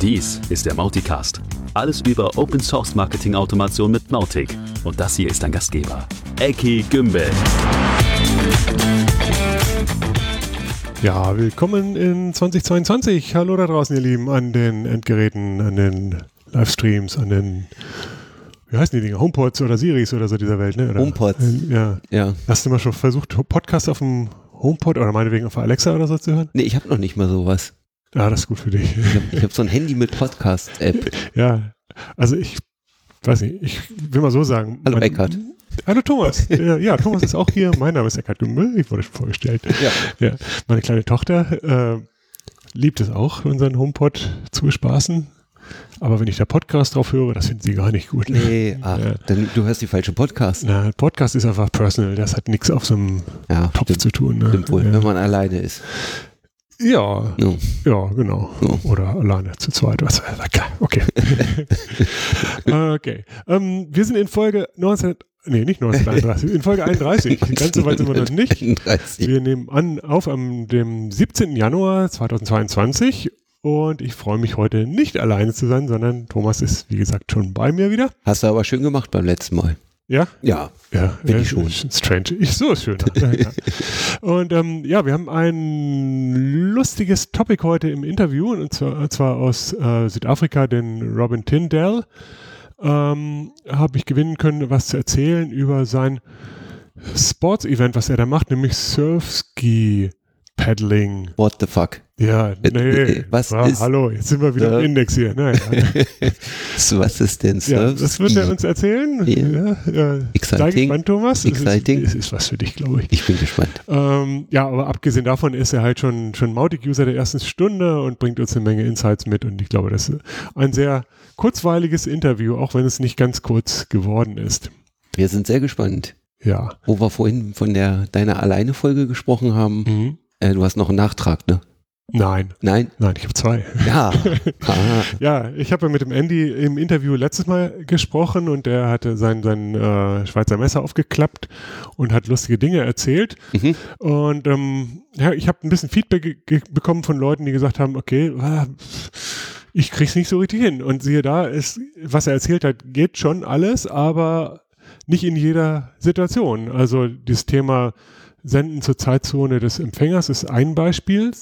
Dies ist der Mauticast. Alles über Open Source Marketing Automation mit Mautic. Und das hier ist dein Gastgeber, Eki Gümbel. Ja, willkommen in 2022. Hallo da draußen, ihr Lieben, an den Endgeräten, an den Livestreams, an den, wie heißen die Dinge, HomePods oder Siris oder so dieser Welt, ne? Oder, HomePods. Äh, ja. Ja. Hast du mal schon versucht, Podcast auf dem HomePod oder meinetwegen auf Alexa oder so zu hören? Nee, ich habe noch nicht mal sowas. Ja, das ist gut für dich. Ich habe hab so ein Handy mit Podcast-App. Ja, also ich weiß nicht, ich will mal so sagen. Hallo, mein- Eckhard. Hallo Thomas. ja, Thomas ist auch hier. Mein Name ist Eckhard Gümbel. Ich wurde schon vorgestellt. Ja. Ja, meine kleine Tochter äh, liebt es auch, unseren HomePod zu bespaßen. Aber wenn ich da Podcast drauf höre, das findet sie gar nicht gut. Nee, ach, Ja. dann, du hörst die falsche Podcast. Na, Podcast ist einfach personal. Das hat nichts auf so einem Ja, Topf stimmt, zu tun. Ne? stimmt wohl, Ja. wenn man alleine ist. Ja, No. ja, genau. Ja. Oder alleine zu zweit. Was? Okay. okay. Ähm, wir sind in Folge 19, nee, nicht 1931, in Folge 31. Ganz so weit sind wir noch nicht. 31. Wir nehmen an auf am dem 17. Januar 2022 und ich freue mich heute nicht alleine zu sein, sondern Thomas ist, wie gesagt, schon bei mir wieder. Hast du aber schön gemacht beim letzten Mal. Ja? Ja. Ja, Finde ja, ich schon. Strange. Ich, so ist schön. ja, ja. Und ähm, ja, wir haben ein lustiges Topic heute im Interview, und zwar, und zwar aus äh, Südafrika, den Robin Tyndall. Ähm, Habe ich gewinnen können, was zu erzählen über sein Sports-Event, was er da macht, nämlich Surfski Paddling. What the fuck? Ja, nee. äh, was Ah, ist- hallo, jetzt sind wir wieder Ja. im Index hier. Naja. So, Was ist denn Ja, Surf? das wird er uns erzählen. Ja. Ja, äh, Exciting. Sei gespannt, Thomas. Es Exciting. Ist, es ist was für dich, glaube ich. Ich bin gespannt. Ähm, ja, aber abgesehen davon ist er halt schon, schon Mautic-User der ersten Stunde und bringt uns eine Menge Insights mit. Und ich glaube, das ist ein sehr kurzweiliges Interview, auch wenn es nicht ganz kurz geworden ist. Wir sind sehr gespannt. Ja. Wo wir vorhin von der deiner Alleine-Folge gesprochen haben. Mhm. Äh, du hast noch einen Nachtrag, ne? Nein, Nein? nein, ich habe zwei. Ja. ah, Ja, ich habe mit dem Andy im Interview letztes Mal gesprochen und der hatte sein, sein äh, Schweizer Messer aufgeklappt und hat lustige Dinge erzählt. mhm. Und ähm, ja, ich habe ein bisschen Feedback bekommen von Leuten, die gesagt haben, okay, ah, ich krieg's nicht so richtig hin. Und siehe da, ist, was er erzählt hat, geht schon alles, aber nicht in jeder Situation. Also dieses Thema Senden zur Zeitzone des Empfängers ist ein Beispiel.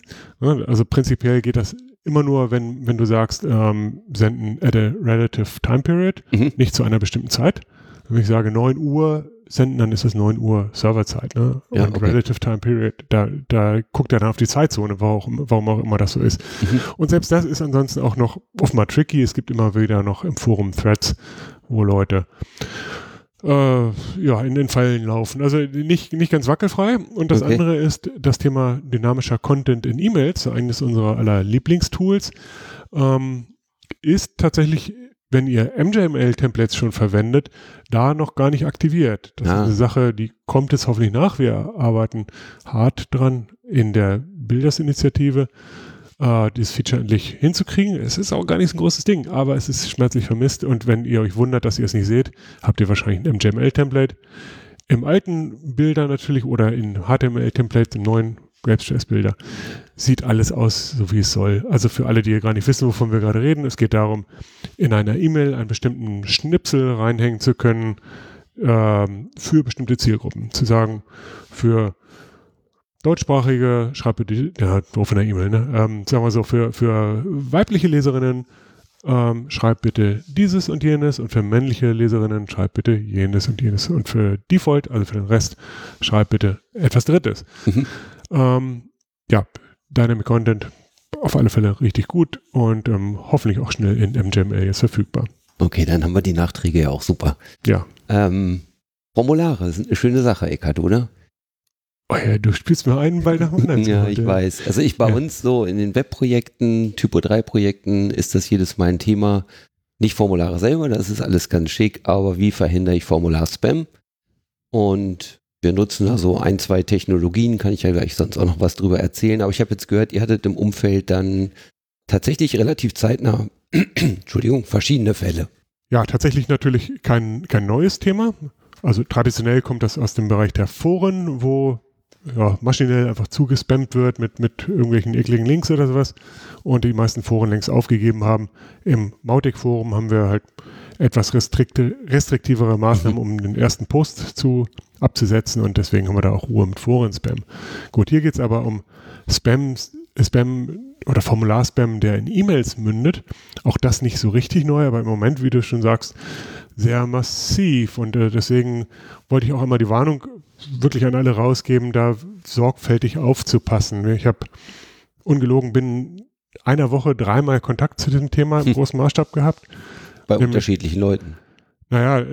Also prinzipiell geht das immer nur, wenn, wenn du sagst, ähm, senden at a relative time period, Mhm. nicht zu einer bestimmten Zeit. Wenn ich sage 9 Uhr senden, dann ist es 9 Uhr Serverzeit. Ne? Ja, Und okay. Relative Time Period, da, da guckt er dann auf die Zeitzone, warum, warum auch immer das so ist. Mhm. Und selbst das ist ansonsten auch noch offenbar tricky. Es gibt immer wieder noch im Forum Threads, wo Leute äh, ja, in den Fallen laufen. Also nicht, nicht ganz wackelfrei. Und das Okay. andere ist das Thema dynamischer Content in E-Mails, eines unserer aller Lieblingstools. Ähm, ist tatsächlich, wenn ihr MJML-Templates schon verwendet, da noch gar nicht aktiviert. Das Ah. ist eine Sache, die kommt jetzt hoffentlich nach. Wir arbeiten hart dran in der Bilders-Initiative, äh, dieses Feature endlich hinzukriegen. Es ist auch gar nicht so ein großes Ding, aber es ist schmerzlich vermisst. Und wenn ihr euch wundert, dass ihr es nicht seht, habt ihr wahrscheinlich ein MJML-Template. Im alten Bilder natürlich oder in HTML-Templates, im neuen Grapes.js-Bilder, sieht alles aus, so wie es soll. Also für alle, die gar nicht wissen, wovon wir gerade reden, es geht darum, in einer E-Mail einen bestimmten Schnipsel reinhängen zu können ähm, für bestimmte Zielgruppen. Zu sagen, für deutschsprachige, schreib bitte, ja, in der E-Mail, ne? Ähm, sagen wir so, für, für weibliche Leserinnen ähm, schreib bitte dieses und jenes und für männliche Leserinnen schreib bitte jenes und jenes und für Default, also für den Rest, schreib bitte etwas Drittes. Mhm. Ähm, ja, Dynamic Content auf alle Fälle richtig gut und ähm, hoffentlich auch schnell in MJML jetzt verfügbar. Okay, dann haben wir die Nachträge ja auch super. Ja. Ähm, Formulare sind eine schöne Sache, Eckart, oder? Oh ja, du spielst mir einen Ball nach dem anderen. Ja, ich weiß. Also ich bei Ja. uns so in den Webprojekten, Typo 3 Projekten ist das jedes Mal ein Thema. Nicht Formulare selber, das ist alles ganz schick, aber wie verhindere ich Formular-Spam? Und wir nutzen da so ein, zwei Technologien, kann ich ja gleich sonst auch noch was drüber erzählen. Aber ich habe jetzt gehört, ihr hattet im Umfeld dann tatsächlich relativ zeitnah, Entschuldigung, verschiedene Fälle. Ja, tatsächlich natürlich kein, kein neues Thema. Also traditionell kommt das aus dem Bereich der Foren, wo ja, maschinell einfach zugespammt wird mit, mit irgendwelchen ekligen Links oder sowas und die meisten Foren längst aufgegeben haben. Im Mautic-Forum haben wir halt etwas restrikte, restriktivere Maßnahmen, um den ersten Post zu abzusetzen und deswegen haben wir da auch Ruhe mit Foren-Spam. Gut, hier geht es aber um Spam, Spam oder Formularspam, der in E-Mails mündet. Auch das nicht so richtig neu, aber im Moment, wie du schon sagst, sehr massiv und äh, deswegen wollte ich auch immer die Warnung wirklich an alle rausgeben, da sorgfältig aufzupassen. Ich habe ungelogen binnen einer Woche dreimal Kontakt zu diesem Thema im hm. großen Maßstab gehabt. Bei Nämlich, unterschiedlichen Leuten. Naja,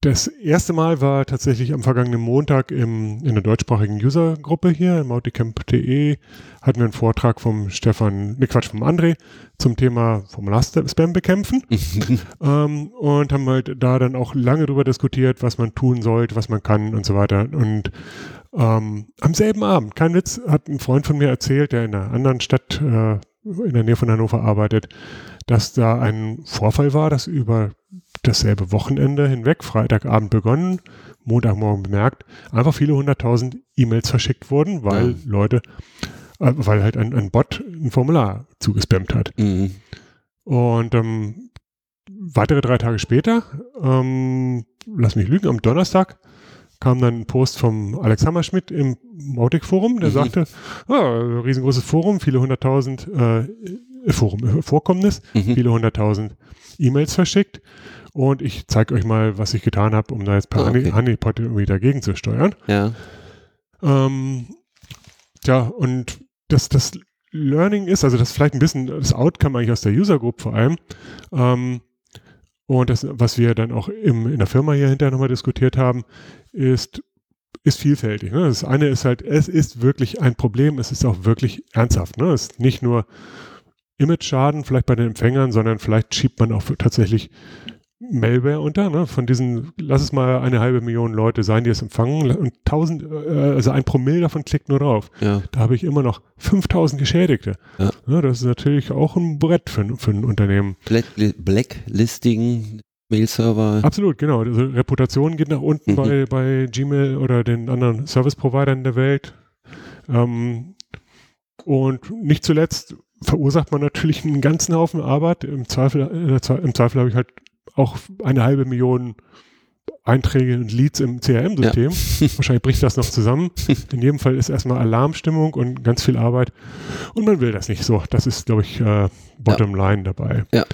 das erste Mal war tatsächlich am vergangenen Montag im, in der deutschsprachigen Usergruppe hier, mauticamp.de, hatten wir einen Vortrag vom Stefan, ne Quatsch, vom André zum Thema Formular-Spam bekämpfen ähm, und haben halt da dann auch lange drüber diskutiert, was man tun sollte, was man kann und so weiter. Und ähm, am selben Abend, kein Witz, hat ein Freund von mir erzählt, der in einer anderen Stadt äh, in der Nähe von Hannover arbeitet, dass da ein Vorfall war, das über dasselbe Wochenende hinweg, Freitagabend begonnen, Montagmorgen bemerkt, einfach viele hunderttausend E-Mails verschickt wurden, weil ja. Leute, äh, weil halt ein, ein Bot ein Formular zugespammt hat. Mhm. Und ähm, weitere drei Tage später, ähm, lass mich lügen, am Donnerstag kam dann ein Post vom Alex Hammerschmidt im Mautic-Forum, der mhm. sagte, ah, riesengroßes Forum, viele hunderttausend äh, Forum, äh, Vorkommnis, mhm. viele hunderttausend E-Mails verschickt. Und ich zeige euch mal, was ich getan habe, um da jetzt per oh, okay. Honeypot irgendwie dagegen zu steuern. Ja. Ähm, ja, und das, das Learning ist, also das ist vielleicht ein bisschen das Outcome eigentlich aus der User Group vor allem. Ähm, und das, was wir dann auch im, in der Firma hier hinterher nochmal diskutiert haben, ist, ist vielfältig. Ne? Das eine ist halt, es ist wirklich ein Problem, es ist auch wirklich ernsthaft. Ne? Es ist nicht nur Image-Schaden vielleicht bei den Empfängern, sondern vielleicht schiebt man auch tatsächlich Malware unter, ne? von diesen, lass es mal eine halbe Million Leute sein, die es empfangen und tausend, äh, also ein Promille davon klickt nur drauf. Ja. Da habe ich immer noch 5000 Geschädigte. Ja. ja. das ist natürlich auch ein Brett für, für ein Unternehmen. Black, Blacklisting, Mail-Server. Absolut, genau. Also Reputation geht nach unten mhm. bei, bei Gmail oder den anderen Service-Providern der Welt. Ähm, und nicht zuletzt verursacht man natürlich einen ganzen Haufen Arbeit. Im Zweifel, äh, im Zweifel habe ich halt auch eine halbe Million Einträge und Leads im CRM-System. Ja. Wahrscheinlich bricht das noch zusammen. In jedem Fall ist erstmal Alarmstimmung und ganz viel Arbeit. Und man will das nicht so. Das ist, glaube ich, äh, Bottom ja. Line dabei. Ja.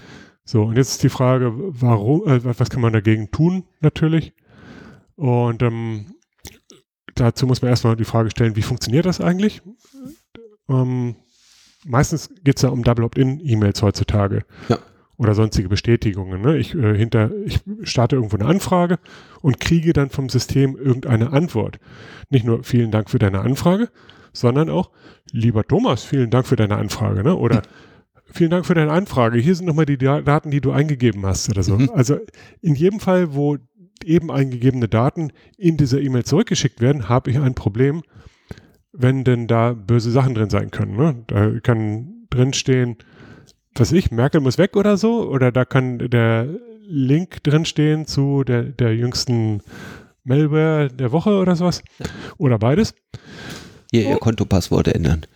So, und jetzt ist die Frage, warum, äh, was kann man dagegen tun, natürlich? Und ähm, dazu muss man erstmal die Frage stellen, wie funktioniert das eigentlich? Ähm, meistens geht es ja um Double Opt-in-E-Mails heutzutage. Ja. Oder sonstige Bestätigungen. Ne? Ich, äh, hinter, ich starte irgendwo eine Anfrage und kriege dann vom System irgendeine Antwort. Nicht nur vielen Dank für deine Anfrage, sondern auch, lieber Thomas, vielen Dank für deine Anfrage. Ne? Oder vielen Dank für deine Anfrage. Hier sind nochmal die Daten, die du eingegeben hast oder so. Mhm. Also in jedem Fall, wo eben eingegebene Daten in dieser E-Mail zurückgeschickt werden, habe ich ein Problem, wenn denn da böse Sachen drin sein können. Ne? Da kann drinstehen, was ich, Merkel muss weg oder so, oder da kann der Link drinstehen zu der, der jüngsten Malware der Woche oder sowas. Oder beides. Hier, Ihr oh. Kontopasswort ändern.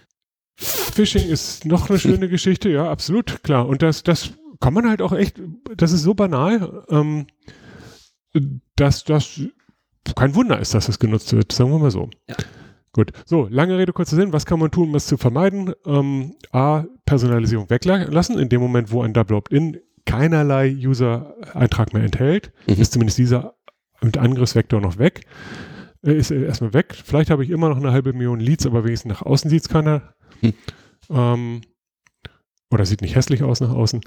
Phishing ist noch eine schöne Geschichte, ja, absolut, klar. Und das, das kann man halt auch echt, das ist so banal, ähm, dass das kein Wunder ist, dass das genutzt wird, sagen wir mal so. Ja. Gut, so, lange Rede, kurzer Sinn. Was kann man tun, um es zu vermeiden? Ähm, A, Personalisierung weglassen. In dem Moment, wo ein Double Opt-in keinerlei User-Eintrag mehr enthält, mhm. ist zumindest dieser mit Angriffsvektor noch weg. Äh, ist erstmal weg. Vielleicht habe ich immer noch eine halbe Million Leads, aber wenigstens nach außen sieht es keiner. Mhm. Ähm, oder sieht nicht hässlich aus nach außen.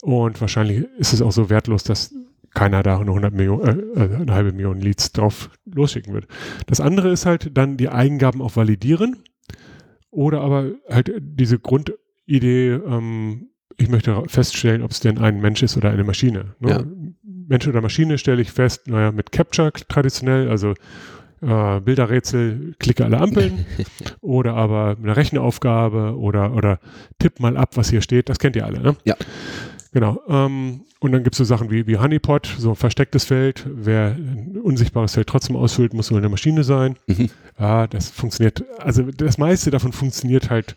Und wahrscheinlich ist es auch so wertlos, dass keiner da eine, 100 Millionen, äh, äh, eine halbe Million Leads drauf losschicken wird. Das andere ist halt dann die Eingaben auch validieren oder aber halt diese Grundidee, ähm, ich möchte feststellen, ob es denn ein Mensch ist oder eine Maschine. Ne? Ja. Mensch oder Maschine stelle ich fest, naja, mit Capture traditionell, also äh, Bilderrätsel, klicke alle Ampeln oder aber eine Rechenaufgabe oder, oder tipp mal ab, was hier steht, das kennt ihr alle. Ne? Ja. Genau. Ähm, und dann gibt es so Sachen wie, wie Honeypot, so ein verstecktes Feld. Wer ein unsichtbares Feld trotzdem ausfüllt, muss wohl eine Maschine sein. Mhm. Ja, das funktioniert, also das meiste davon funktioniert halt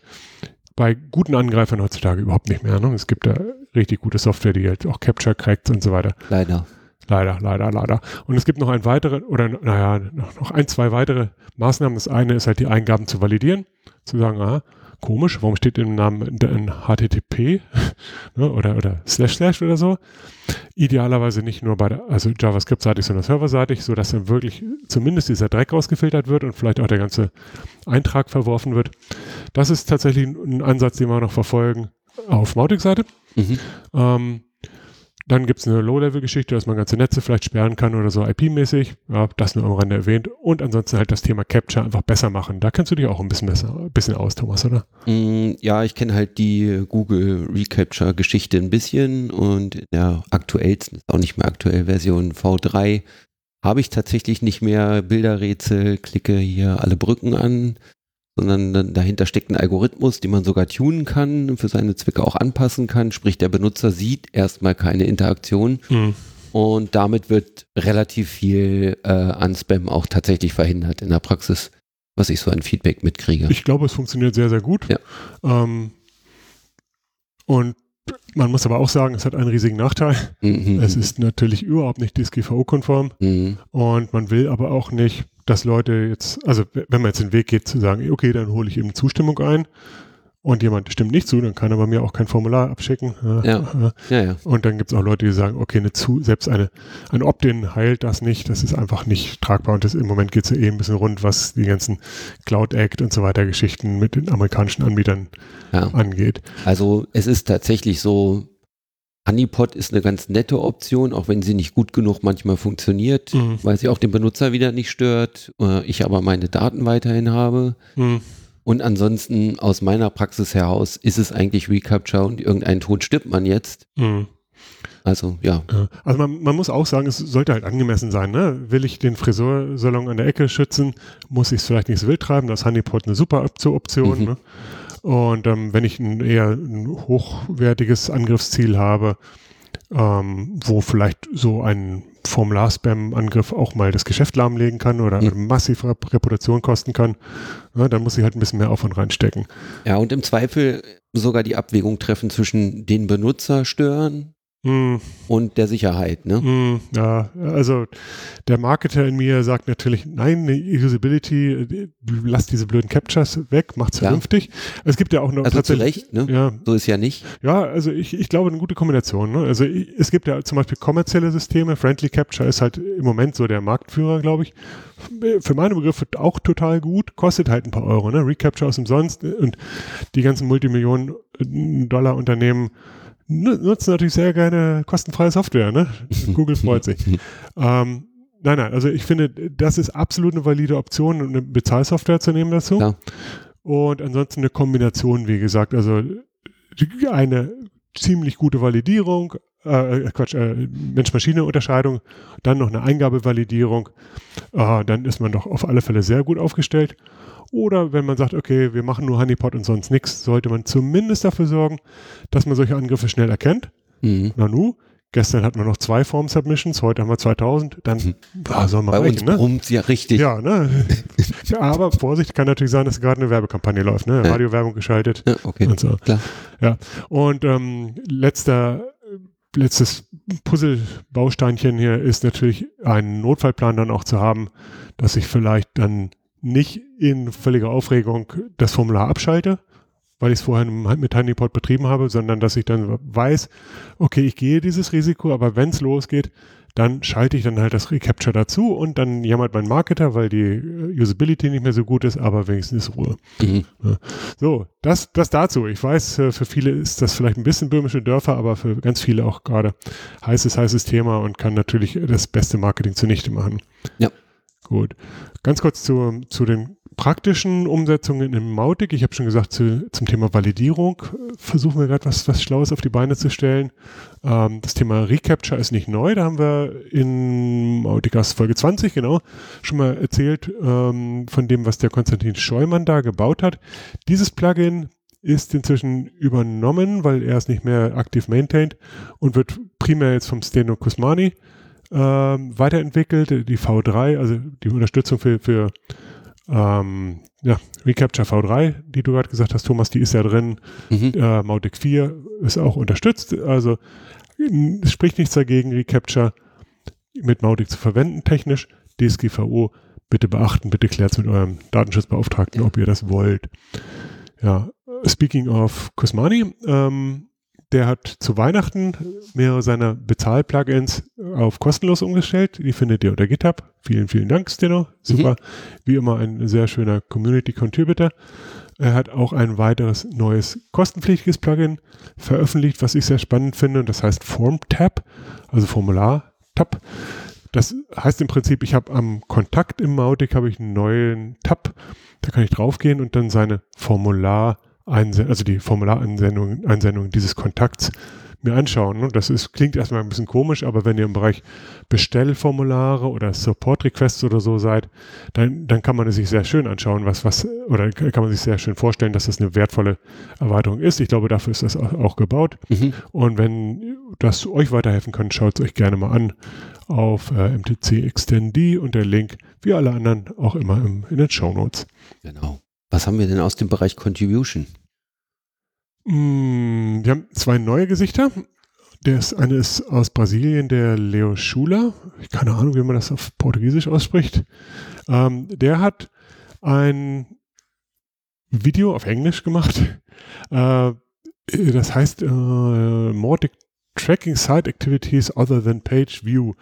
bei guten Angreifern heutzutage überhaupt nicht mehr. Ne? Es gibt da richtig gute Software, die halt auch Capture crackt und so weiter. Leider. Leider, leider, leider. Und es gibt noch ein weitere, oder naja, noch ein, zwei weitere Maßnahmen. Das eine ist halt die Eingaben zu validieren, zu sagen, aha, komisch, warum steht im Namen ein HTTP ne, oder, oder Slash Slash oder so. Idealerweise nicht nur bei der, also JavaScript-seitig, sondern serverseitig, sodass dann wirklich zumindest dieser Dreck rausgefiltert wird und vielleicht auch der ganze Eintrag verworfen wird. Das ist tatsächlich ein Ansatz, den wir noch verfolgen auf Mautic-Seite. Mhm. Ähm, dann gibt es eine Low-Level-Geschichte, dass man ganze Netze vielleicht sperren kann oder so IP-mäßig. Ja, das nur am Rande erwähnt. Und ansonsten halt das Thema Capture einfach besser machen. Da kennst du dich auch ein bisschen besser, ein bisschen aus, Thomas, oder? Mm, ja, ich kenne halt die Google Recapture-Geschichte ein bisschen und in der aktuellsten, auch nicht mehr aktuell, Version V3 habe ich tatsächlich nicht mehr Bilderrätsel, klicke hier alle Brücken an, sondern dahinter steckt ein Algorithmus, den man sogar tunen kann, für seine Zwecke auch anpassen kann. Sprich, der Benutzer sieht erstmal keine Interaktion Mhm. und damit wird relativ viel äh, an Spam auch tatsächlich verhindert in der Praxis, was ich so an Feedback mitkriege. Ich glaube, es funktioniert sehr, sehr gut. Ja. Ähm, und man muss aber auch sagen, es hat einen riesigen Nachteil. Mhm. Es ist natürlich überhaupt nicht DSGVO-konform Mhm. und man will aber auch nicht, dass Leute jetzt, also wenn man jetzt den Weg geht zu sagen, okay, dann hole ich eben Zustimmung ein und jemand stimmt nicht zu, dann kann er bei mir auch kein Formular abschicken. Ja. Ja, ja. Und dann gibt es auch Leute, die sagen, okay, eine zu, selbst eine, ein Opt-in heilt das nicht, das ist einfach nicht tragbar und das, im Moment geht es ja eh ein bisschen rund, was die ganzen Cloud Act und so weiter Geschichten mit den amerikanischen Anbietern angeht. Also es ist tatsächlich so, Honeypot ist eine ganz nette Option, auch wenn sie nicht gut genug manchmal funktioniert, Mhm. weil sie auch den Benutzer wieder nicht stört, äh, ich aber meine Daten weiterhin habe. Hm. Und ansonsten aus meiner Praxis heraus ist es eigentlich Recapture und irgendeinen Tod stirbt man jetzt. Hm. Also ja, Ja. Also man, man muss auch sagen, es sollte halt angemessen sein. Ne? Will ich den Friseursalon an der Ecke schützen, muss ich es vielleicht nicht so wild treiben. Das ist Honeypot eine super Op- Option. Mhm. Ne? Und ähm, wenn ich ein eher ein hochwertiges Angriffsziel habe, ähm, wo vielleicht so ein Formular-Spam-Angriff auch mal das Geschäft lahmlegen kann oder Mhm. massiv Rep- Reputation kosten kann, ne, dann muss ich halt ein bisschen mehr Aufwand reinstecken. ja und im Zweifel sogar die Abwägung treffen zwischen den Benutzer stören Hm. und der Sicherheit. Ne? Mm, ja, also der Marketer in mir sagt natürlich, nein, Usability, äh, lass diese blöden Captures weg, macht's Ja. vernünftig. Es gibt ja auch noch Also zu tatsächlich, Recht, ne? ja, So ist ja nicht. ja, also ich, ich glaube eine gute Kombination. Ne? Also ich, es gibt ja zum Beispiel kommerzielle Systeme, Friendly Capture ist halt im Moment so der Marktführer, glaube ich. Für meine Begriffe auch total gut, kostet halt ein paar Euro. Ne? Recapture ist umsonst und die ganzen Multimillionen-Dollar-Unternehmen nu- nutzen natürlich sehr gerne kostenfreie Software. Ne? Google freut sich. Ähm, nein, nein, also ich finde, das ist absolut eine valide Option, eine Bezahlsoftware zu nehmen dazu. Klar. Und ansonsten eine Kombination, wie gesagt, also eine ziemlich gute Validierung, äh, Quatsch, äh, Mensch-Maschine-Unterscheidung, dann noch eine Eingabevalidierung, äh, dann ist man doch auf alle Fälle sehr gut aufgestellt. Oder wenn man sagt, okay, wir machen nur Honeypot und sonst nichts, sollte man zumindest dafür sorgen, dass man solche Angriffe schnell erkennt. Mhm. Nanu, gestern hatten wir noch zwei Form-Submissions, heute haben wir 2000, dann ah, soll man Bei uns reichen, ne? brummt ja richtig. Ja, ne? ja, aber Vorsicht, kann natürlich sein, dass gerade eine Werbekampagne läuft, ne? Ja. Radiowerbung geschaltet Ja, okay. und so. Klar. Ja. Und ähm, letzter, letztes Puzzle-Bausteinchen hier ist natürlich einen Notfallplan dann auch zu haben, dass ich vielleicht dann nicht in völliger Aufregung das Formular abschalte, weil ich es vorher mit Honeypot betrieben habe, sondern dass ich dann weiß, okay, ich gehe dieses Risiko, aber wenn es losgeht, dann schalte ich dann halt das Recapture dazu und dann jammert mein Marketer, weil die äh, Usability nicht mehr so gut ist, aber wenigstens Ruhe. Mhm. So, das, das dazu. Ich weiß, äh, für viele ist das vielleicht ein bisschen böhmische Dörfer, aber für ganz viele auch gerade heißes, heißes Thema und kann natürlich das beste Marketing zunichte machen. Ja. Gut. Ganz kurz zu, zu den praktischen Umsetzungen im Mautic. Ich habe schon gesagt, zu, zum Thema Validierung äh, versuchen wir gerade was, was Schlaues auf die Beine zu stellen. Ähm, das Thema Recapture ist nicht neu. Da haben wir in Mauticast Folge 20, genau, schon mal erzählt ähm, von dem, was der Konstantin Scheumann da gebaut hat. Dieses Plugin ist inzwischen übernommen, weil er es nicht mehr aktiv maintained und wird primär jetzt vom Steno Kusmani ähm, weiterentwickelt. Die V3, also die Unterstützung für, für ähm, ja, Recapture V3, die du gerade gesagt hast, Thomas, die ist ja drin. Mhm. Äh, Mautic 4 ist auch unterstützt. Also es spricht nichts dagegen, Recapture mit Mautic zu verwenden, technisch. DSGVO bitte beachten, bitte klärt es mit eurem Datenschutzbeauftragten, ob ihr das wollt. Ja, speaking of Kusmani, ähm, der hat zu Weihnachten mehrere seiner Bezahl-Plugins auf kostenlos umgestellt. Die findet ihr unter GitHub. Vielen, vielen Dank, Steno. Super. Mhm. Wie immer ein sehr schöner Community-Contributor. Er hat auch ein weiteres neues kostenpflichtiges Plugin veröffentlicht, was ich sehr spannend finde. Und das heißt FormTab, also Formular-Tab. Das heißt im Prinzip, ich habe am Kontakt im Mautic habe ich einen neuen Tab. Da kann ich draufgehen und dann seine Formular also die Formulareinsendung Einsendung dieses Kontakts mir anschauen. Und das ist, klingt erstmal ein bisschen komisch, aber wenn ihr im Bereich Bestellformulare oder Support Requests oder so seid, dann, dann kann man es sich sehr schön anschauen, was, was, oder kann man sich sehr schön vorstellen, dass das eine wertvolle Erweiterung ist. Ich glaube, dafür ist das auch gebaut. Mhm. Und wenn das euch weiterhelfen kann, schaut es euch gerne mal an auf äh, MTC Extendi und der Link, wie alle anderen, auch immer im, in den Show Notes. Genau. Was haben wir denn aus dem Bereich Contribution? Mm, wir haben zwei neue Gesichter. Das eine ist aus Brasilien, der Leo Schuler. Keine Ahnung, wie man das auf Portugiesisch ausspricht. Ähm, der hat ein Video auf Englisch gemacht. Äh, das heißt äh, Mordic Tracking Site Activities Other Than Page View.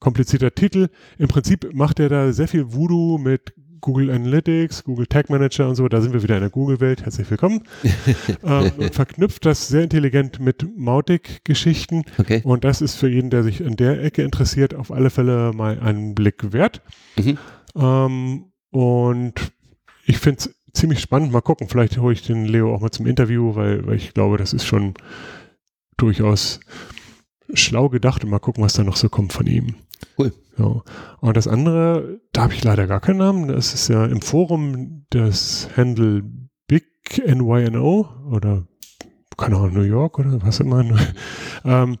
Komplizierter Titel. Im Prinzip macht er da sehr viel Voodoo mit Google Analytics, Google Tag Manager und so, da sind wir wieder in der Google-Welt. Herzlich willkommen. ähm, und verknüpft das sehr intelligent mit Mautic-Geschichten. Okay. Und das ist für jeden, der sich in der Ecke interessiert, auf alle Fälle mal einen Blick wert. Mhm. Ähm, und ich finde es ziemlich spannend. Mal gucken, vielleicht hole ich den Leo auch mal zum Interview, weil, weil ich glaube, das ist schon durchaus schlau gedacht und mal gucken, was da noch so kommt von ihm. Cool. Ja. Und das andere, da habe ich leider gar keinen Namen. Das ist ja im Forum das Handle Big NYNO oder keine Ahnung, New York oder was immer. ähm,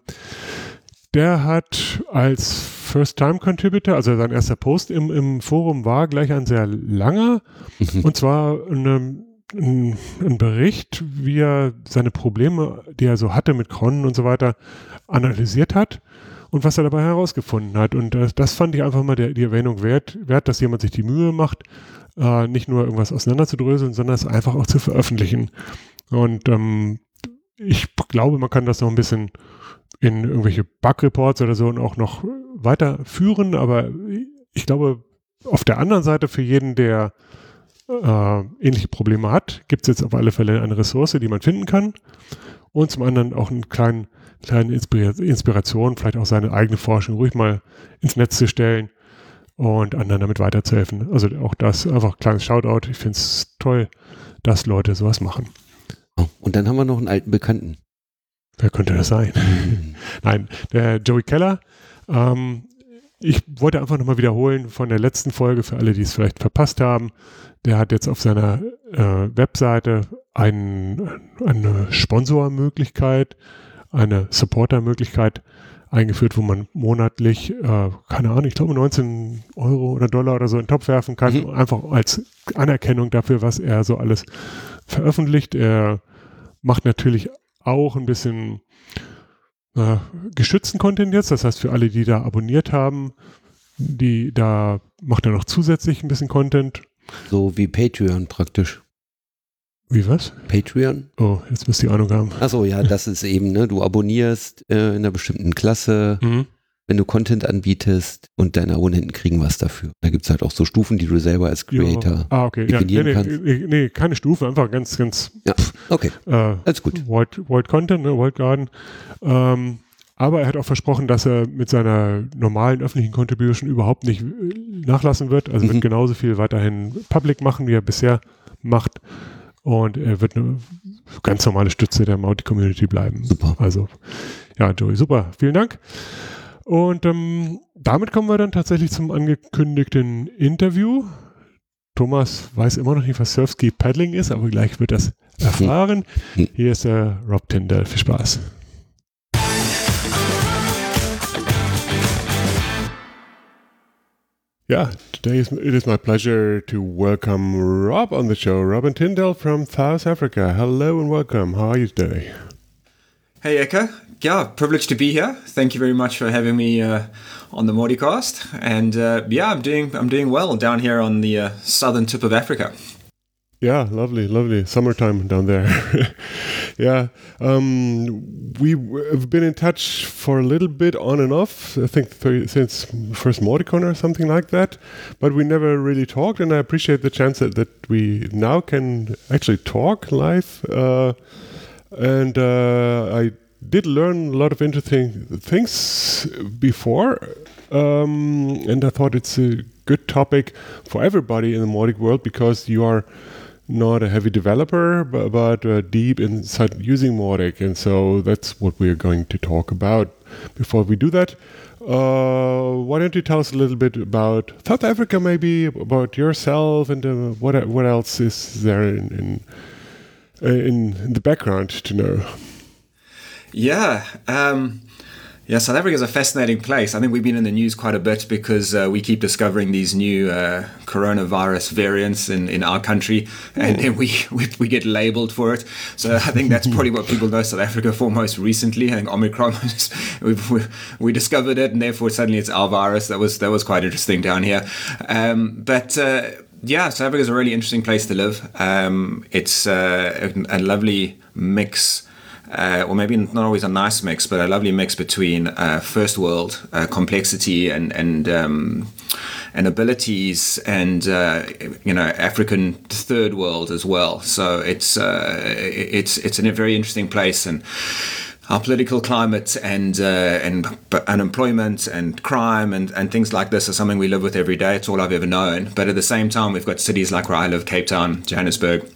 der hat als First-Time-Contributor, also sein erster Post im, im Forum war gleich ein sehr langer. Mhm. Und zwar eine, ein, ein, Bericht, wie er seine Probleme, die er so hatte mit Kronen und so weiter, analysiert hat und was er dabei herausgefunden hat. Und das, das fand ich einfach mal der, die Erwähnung wert, wert, dass jemand sich die Mühe macht, äh, nicht nur irgendwas auseinanderzudröseln, sondern es einfach auch zu veröffentlichen. Und ähm, ich glaube, man kann das noch ein bisschen in irgendwelche Bug-Reports oder so und auch noch weiterführen, aber ich glaube, auf der anderen Seite für jeden, der äh, ähnliche Probleme hat, gibt es jetzt auf alle Fälle eine Ressource, die man finden kann. Und zum anderen auch einen kleinen kleine Inspiration, vielleicht auch seine eigene Forschung ruhig mal ins Netz zu stellen und anderen damit weiterzuhelfen. Also auch das, einfach ein kleines Shoutout. Ich finde es toll, dass Leute sowas machen. Oh, und dann haben wir noch einen alten Bekannten. Wer könnte das sein? Nein, der Joey Keller. Ähm, ich wollte einfach nochmal wiederholen von der letzten Folge für alle, die es vielleicht verpasst haben. Der hat jetzt auf seiner äh, Webseite ein, eine Sponsormöglichkeit eine Supporter-Möglichkeit eingeführt, wo man monatlich, äh, keine Ahnung, ich glaube 19 Euro oder Dollar oder so in den Topf werfen kann, mhm. einfach als Anerkennung dafür, was er so alles veröffentlicht. Er macht natürlich auch ein bisschen äh, geschützten Content jetzt, das heißt für alle, die da abonniert haben, die da macht er noch zusätzlich ein bisschen Content. So wie Patreon praktisch. Wie was? Patreon. Oh, jetzt müsst ihr Ahnung haben. Achso, ja, das ist eben, ne, du abonnierst äh, in einer bestimmten Klasse, mhm. wenn du Content anbietest und deine Abonnenten kriegen was dafür. Da gibt es halt auch so Stufen, die du selber als Creator ja. ah, okay. definieren ja, nee, kannst. Nee, nee, keine Stufe, einfach ganz, ganz. Ja, okay. Äh, Alles gut. White, White Content, ne, White Garden. Ähm, aber er hat auch versprochen, dass er mit seiner normalen öffentlichen Contribution überhaupt nicht äh, nachlassen wird. Also mhm. wird genauso viel weiterhin public machen, wie er bisher macht. Und er wird eine ganz normale Stütze der Mauti-Community bleiben. Super. Also, ja, Joey, super. Vielen Dank. Und ähm, damit kommen wir dann tatsächlich zum angekündigten Interview. Thomas weiß immer noch nicht, was Surfski Paddling ist, aber gleich wird das erfahren. Hier ist der Rob Tyndall. Viel Spaß. Yeah, today is, it is my pleasure to welcome Rob on the show. Robin Tyndall from South Africa. Hello and welcome. How are you today? Hey, Eka. Yeah, privileged to be here. Thank you very much for having me uh, on the Mauticast. And uh, yeah, I'm doing I'm doing well down here on the uh, southern tip of Africa. Yeah, lovely, lovely summertime down there. yeah, um, we have been in touch for a little bit on and off. I think th- since first MautiCon or something like that, but we never really talked. And I appreciate the chance that, that we now can actually talk live. Uh, and uh, I did learn a lot of interesting things before, um, and I thought it's a good topic for everybody in the Mautic world because you are not a heavy developer, but, but uh, deep inside using Mautic. And so that's what we're going to talk about. Before we do that, uh, why don't you tell us a little bit about South Africa, maybe about yourself, and uh, what what else is there in in, in the background to know? Yeah. Um, yeah, South Africa is a fascinating place. I think we've been in the news quite a bit because uh, we keep discovering these new uh, coronavirus variants in, in our country, and then we, we, we get labeled for it. So I think that's probably what people know South Africa for most recently. I think Omicron, we we discovered it, and therefore suddenly it's our virus. That was that was quite interesting down here. Um, but uh, yeah, South Africa is a really interesting place to live. Um, it's uh, a, a lovely mix uh, or maybe not always a nice mix, but a lovely mix between uh, first world uh, complexity and and um, and abilities, and uh, you know African third world as well. So it's uh, it's it's a very interesting place and. Our political climate and uh, and unemployment and crime and, and things like this are something we live with every day. It's all I've ever known. But at the same time, we've got cities like where I live, Cape Town, Johannesburg,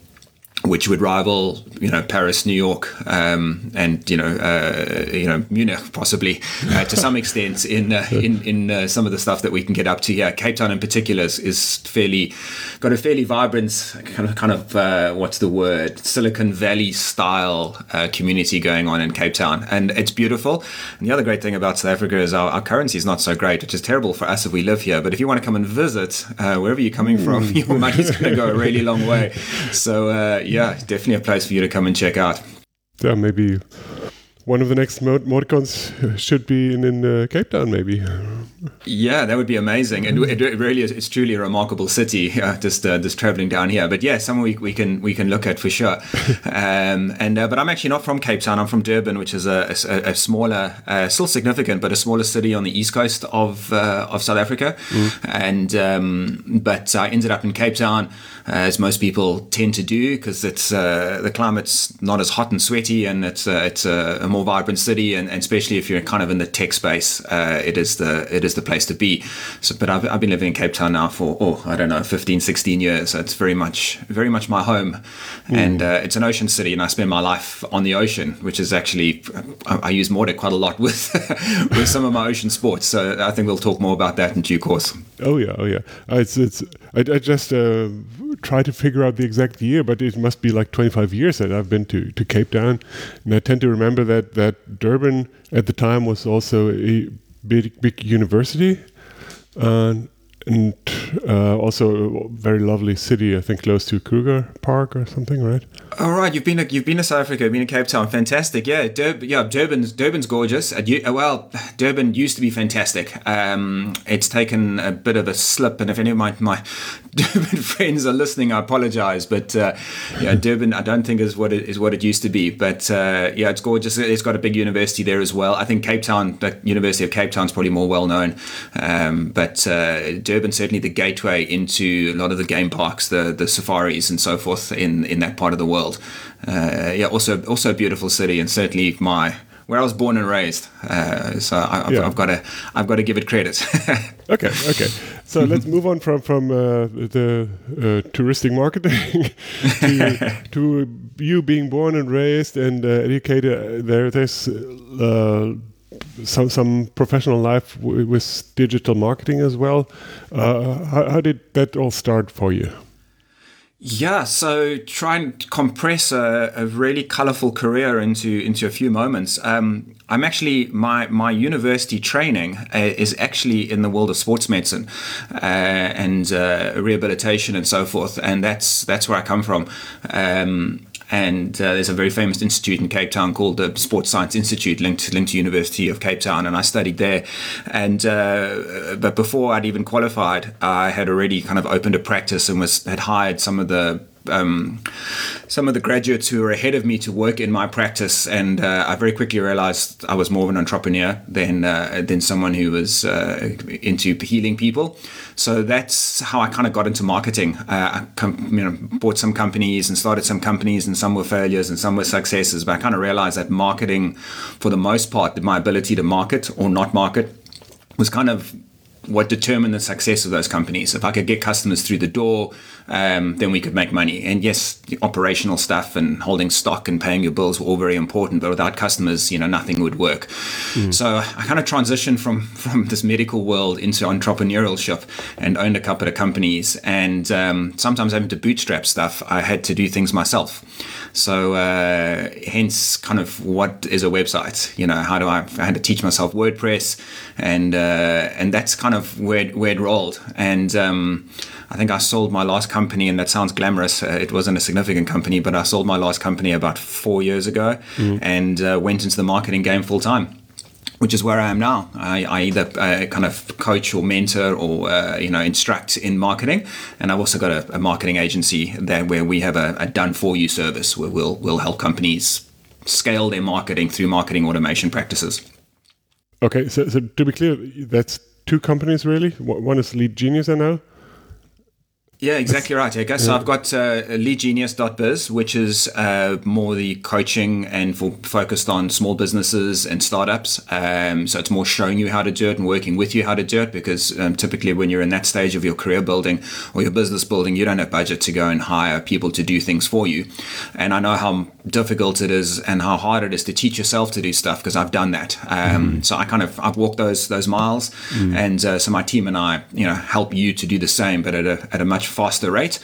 which would rival, you know, Paris, New York, um, and you know, uh, you know, Munich possibly uh, to some extent in uh, in in uh, some of the stuff that we can get up to here. Cape Town in particular is, is fairly got a fairly vibrant kind of kind of uh, what's the word Silicon Valley style uh, community going on in Cape Town, and it's beautiful. And the other great thing about South Africa is our, our currency is not so great, which is terrible for us if we live here. But if you want to come and visit wherever you're coming from, your money's going to go a really long way. So yeah, definitely a place for you to come and check out. Yeah, maybe one of the next mod- should be in, in uh, Cape Town, maybe. Yeah, that would be amazing, and it, it really is. It's truly a remarkable city. Uh, just uh, just traveling down here, but yeah, somewhere we, we can we can look at for sure. um, and uh, but I'm actually not from Cape Town. I'm from Durban, which is a, a, a smaller, uh, still significant, but a smaller city on the east coast of uh, of South Africa. Mm. And um, but I ended up in Cape Town, as most people tend to do, because it's the climate's not as hot and sweaty, and it's it's a, more vibrant city, and, and, especially if you're kind of in the tech space, it is the it is the place to be. So, but I've, I've been living in Cape Town now for, oh, I don't know, 15, 16 years. So it's very much, very much my home. Mm. And uh, it's an ocean city, and I spend my life on the ocean, which is actually, I, I use Mautic quite a lot with, with some of my ocean sports. So I think we'll talk more about that in due course. Oh, yeah. Oh, yeah. Uh, it's, it's, I, I just uh, try to figure out the exact year, but it must be like 25 years that I've been to, to Cape Town. And I tend to remember that, that Durban at the time was also a big big university, and uh, also a very lovely city. I think close to Kruger Park or something, right? All right, you've been you've been to South Africa, you've been to Cape Town, fantastic. Yeah, Durb, yeah, Durban's Durban's gorgeous. Well, Durban used to be fantastic. Um, it's taken a bit of a slip, and if any of my, my Durban friends are listening, I apologize. But uh, yeah, Durban, I don't think is what it is what it used to be. But uh, yeah, it's gorgeous. It's got a big university there as well. I think Cape Town, the University of Cape Town, is probably more well known. Um, but uh, Durban certainly the gateway into a lot of the game parks, the the safaris, and so forth in in that part of the world. Uh, yeah, also also a beautiful city, and certainly my where I was born and raised. Uh, so I, have got to I've got to give it credit. okay, okay. So let's move on from from uh, the uh, touristic marketing to, to, you being born and raised and uh, educated. There, there's uh, some some professional life with digital marketing as well. Uh, how, how, did that all start for you? Yeah, so try and compress a, a really colorful career into into a few moments. Um, I'm actually my my university training uh, is actually in the world of sports medicine uh, and uh, rehabilitation and so forth, and that's that's where I come from. Um, and uh, there's a very famous institute in Cape Town called the Sports Science Institute, linked linked to University of Cape Town, and I studied there. And uh, but before I'd even qualified, I had already kind of opened a practice and was had hired some of the um, some of the graduates who were ahead of me to work in my practice, and uh, I very quickly realized I was more of an entrepreneur than uh, than someone who was uh, into healing people. So that's how I kind of got into marketing. Uh, I com- you know, bought some companies and started some companies, and some were failures and some were successes. But I kind of realized that marketing, for the most part, my ability to market or not market, was kind of what determined the success of those companies. If I could get customers through the door, um, then we could make money. And yes, the operational stuff and holding stock and paying your bills were all very important, but without customers, you know, nothing would work. Mm. So I kind of transitioned from from this medical world into entrepreneurship and owned a couple of companies. And um, sometimes having to bootstrap stuff, I had to do things myself. So uh, hence, kind of what is a website? You know, how do I? I had to teach myself WordPress, and uh, and that's kind of where where it rolled. And um, I think I sold my last company, and that sounds glamorous. Uh, it wasn't a significant company, but I sold my last company about four years ago, mm. and uh, went into the marketing game full time which is where I am now. I, I either uh, kind of coach or mentor or uh, you know instruct in marketing, and I've also got a, a marketing agency there where we have a, a, done for you service where we'll we'll help companies scale their marketing through marketing automation practices. Okay, so, so to be clear, that's two companies really. One is Lead Genius, I know, yeah, exactly right. I guess. I've got uh, leadgenius.biz, which is uh, more the coaching and for, focused on small businesses and startups. Um, so it's more showing you how to do it and working with you how to do it because um, typically when you're in that stage of your career building or your business building, you don't have budget to go and hire people to do things for you. And I know how difficult it is and how hard it is to teach yourself to do stuff because I've done that. Um, mm. So I kind of I've walked those those miles, mm. and uh, so my team and I, you know, help you to do the same, but at a at a much faster rate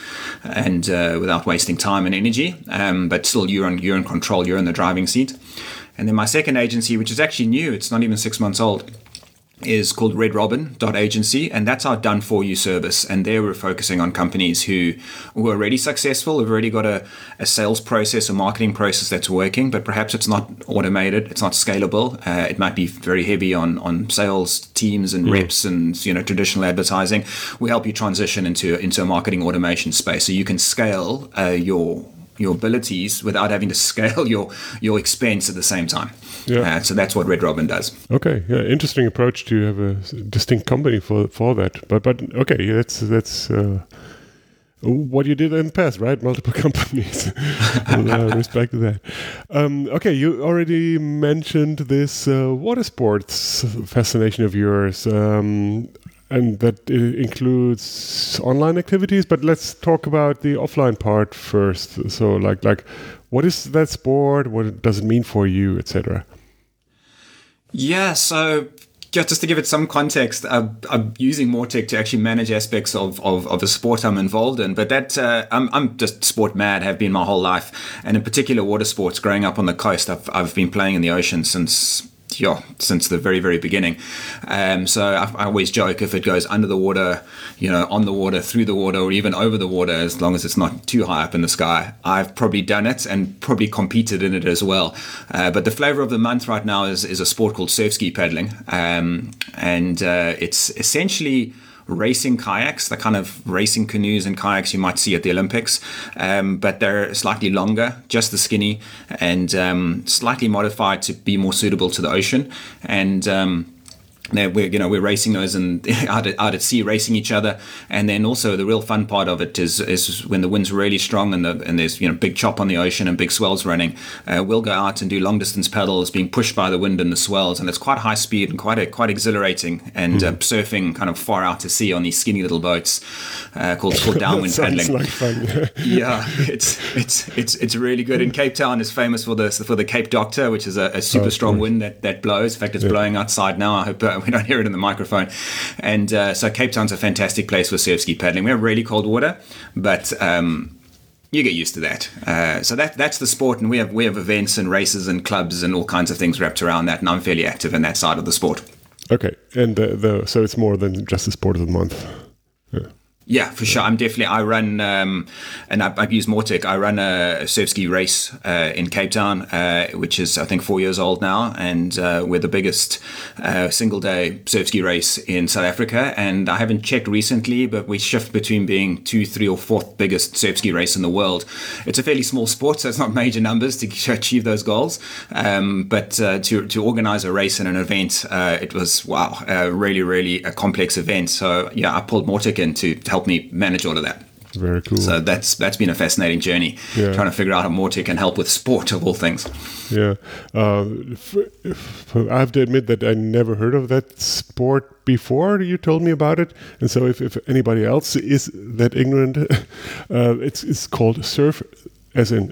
and uh, without wasting time and energy. Um, but still, you're in, you're in control, you're in the driving seat. And then my second agency, which is actually new, it's not even six months old, is called redrobin.agency and that's our done for you service. And there we're focusing on companies who, who are already successful have already got a, a sales process a marketing process that's working but perhaps it's not automated it's not scalable. Uh, it might be very heavy on on sales teams and mm. reps and you know traditional advertising. We help you transition into into a marketing automation space. So you can scale uh, your your abilities without having to scale your your expense at the same time. Yeah. Uh, so that's what Red Robin does. Okay, yeah, interesting approach to have a distinct company for for that. But but okay, that's that's. Uh, what you did in the past, right? Multiple companies. uh, respect that. Um, okay, you already mentioned this uh, water sports fascination of yours. Um, and that includes online activities but let's talk about the offline part first so like like what is that sport what does it mean for you etc yeah so just to give it some context, I'm, I'm using Mautic to actually manage aspects of, of, of the sport I'm involved in. But that uh, I'm, I'm just sport mad, have been my whole life. And in particular, water sports. Growing up on the coast, I've, I've been playing in the ocean since yeah, since the very, very beginning. Um, so I, I, always joke if it goes under the water, you know, on the water, through the water, or even over the water, as long as it's not too high up in the sky, I've probably done it and probably competed in it as well. Uh, but the flavor of the month right now is, is a sport called surf ski paddling. Um, and uh, it's essentially racing kayaks, the kind of racing canoes and kayaks you might see at the Olympics, um, but they're slightly longer, just the skinny, and um, slightly modified to be more suitable to the ocean. And um, we're you know we're racing those and out at, out at sea racing each other. And then also the real fun part of it is is when the wind's really strong and the and there's you know big chop on the ocean and big swells running uh, we'll go out and do long distance paddles being pushed by the wind and the swells. And it's quite high speed and quite a, quite exhilarating and mm. uh, surfing kind of far out to sea on these skinny little boats uh, called called downwind paddling. like yeah it's it's it's it's really good. And Cape Town is famous for the for the Cape Doctor which is a, a super oh, strong wind that that blows. In fact it's yeah. blowing outside now. I hope uh, we don't hear it in the microphone. And uh, so Cape Town's a fantastic place for surf ski paddling. We have really cold water, but um, you get used to that. Uh, so that that's the sport, and we have we have events and races and clubs and all kinds of things wrapped around that, and I'm fairly active in that side of the sport. Okay, and the, the so it's more than just the sport of the month. Yeah. For sure. I'm definitely. I run, um, and I, I've used Mautic. I run a surf ski race uh, in Cape Town, uh, which is I think four years old now, and uh, we're the biggest uh, single day surf ski race in South Africa. And I haven't checked recently, but we shift between being two, three, or fourth biggest surf ski race in the world. It's a fairly small sport, so it's not major numbers to achieve those goals. Um, but uh, to to organize a race and an event, uh, it was wow, really, really a complex event. So yeah, I pulled Mautic in to help help me manage all of that. Very cool. So that's that's been a fascinating journey, yeah. trying to figure out how Mautic can help with sport of all things. Yeah, uh, I have to admit that I never heard of that sport before. You told me about it, and so if, if anybody else is that ignorant, uh, it's it's called surf, as in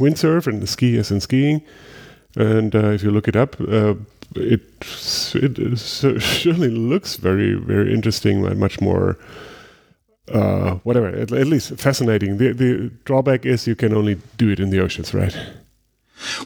windsurf, and ski as in skiing. And uh, if you look it up, uh, it it certainly looks very very interesting, and much more uh, whatever, at, at, least fascinating. The the drawback is you can only do it in the oceans, right?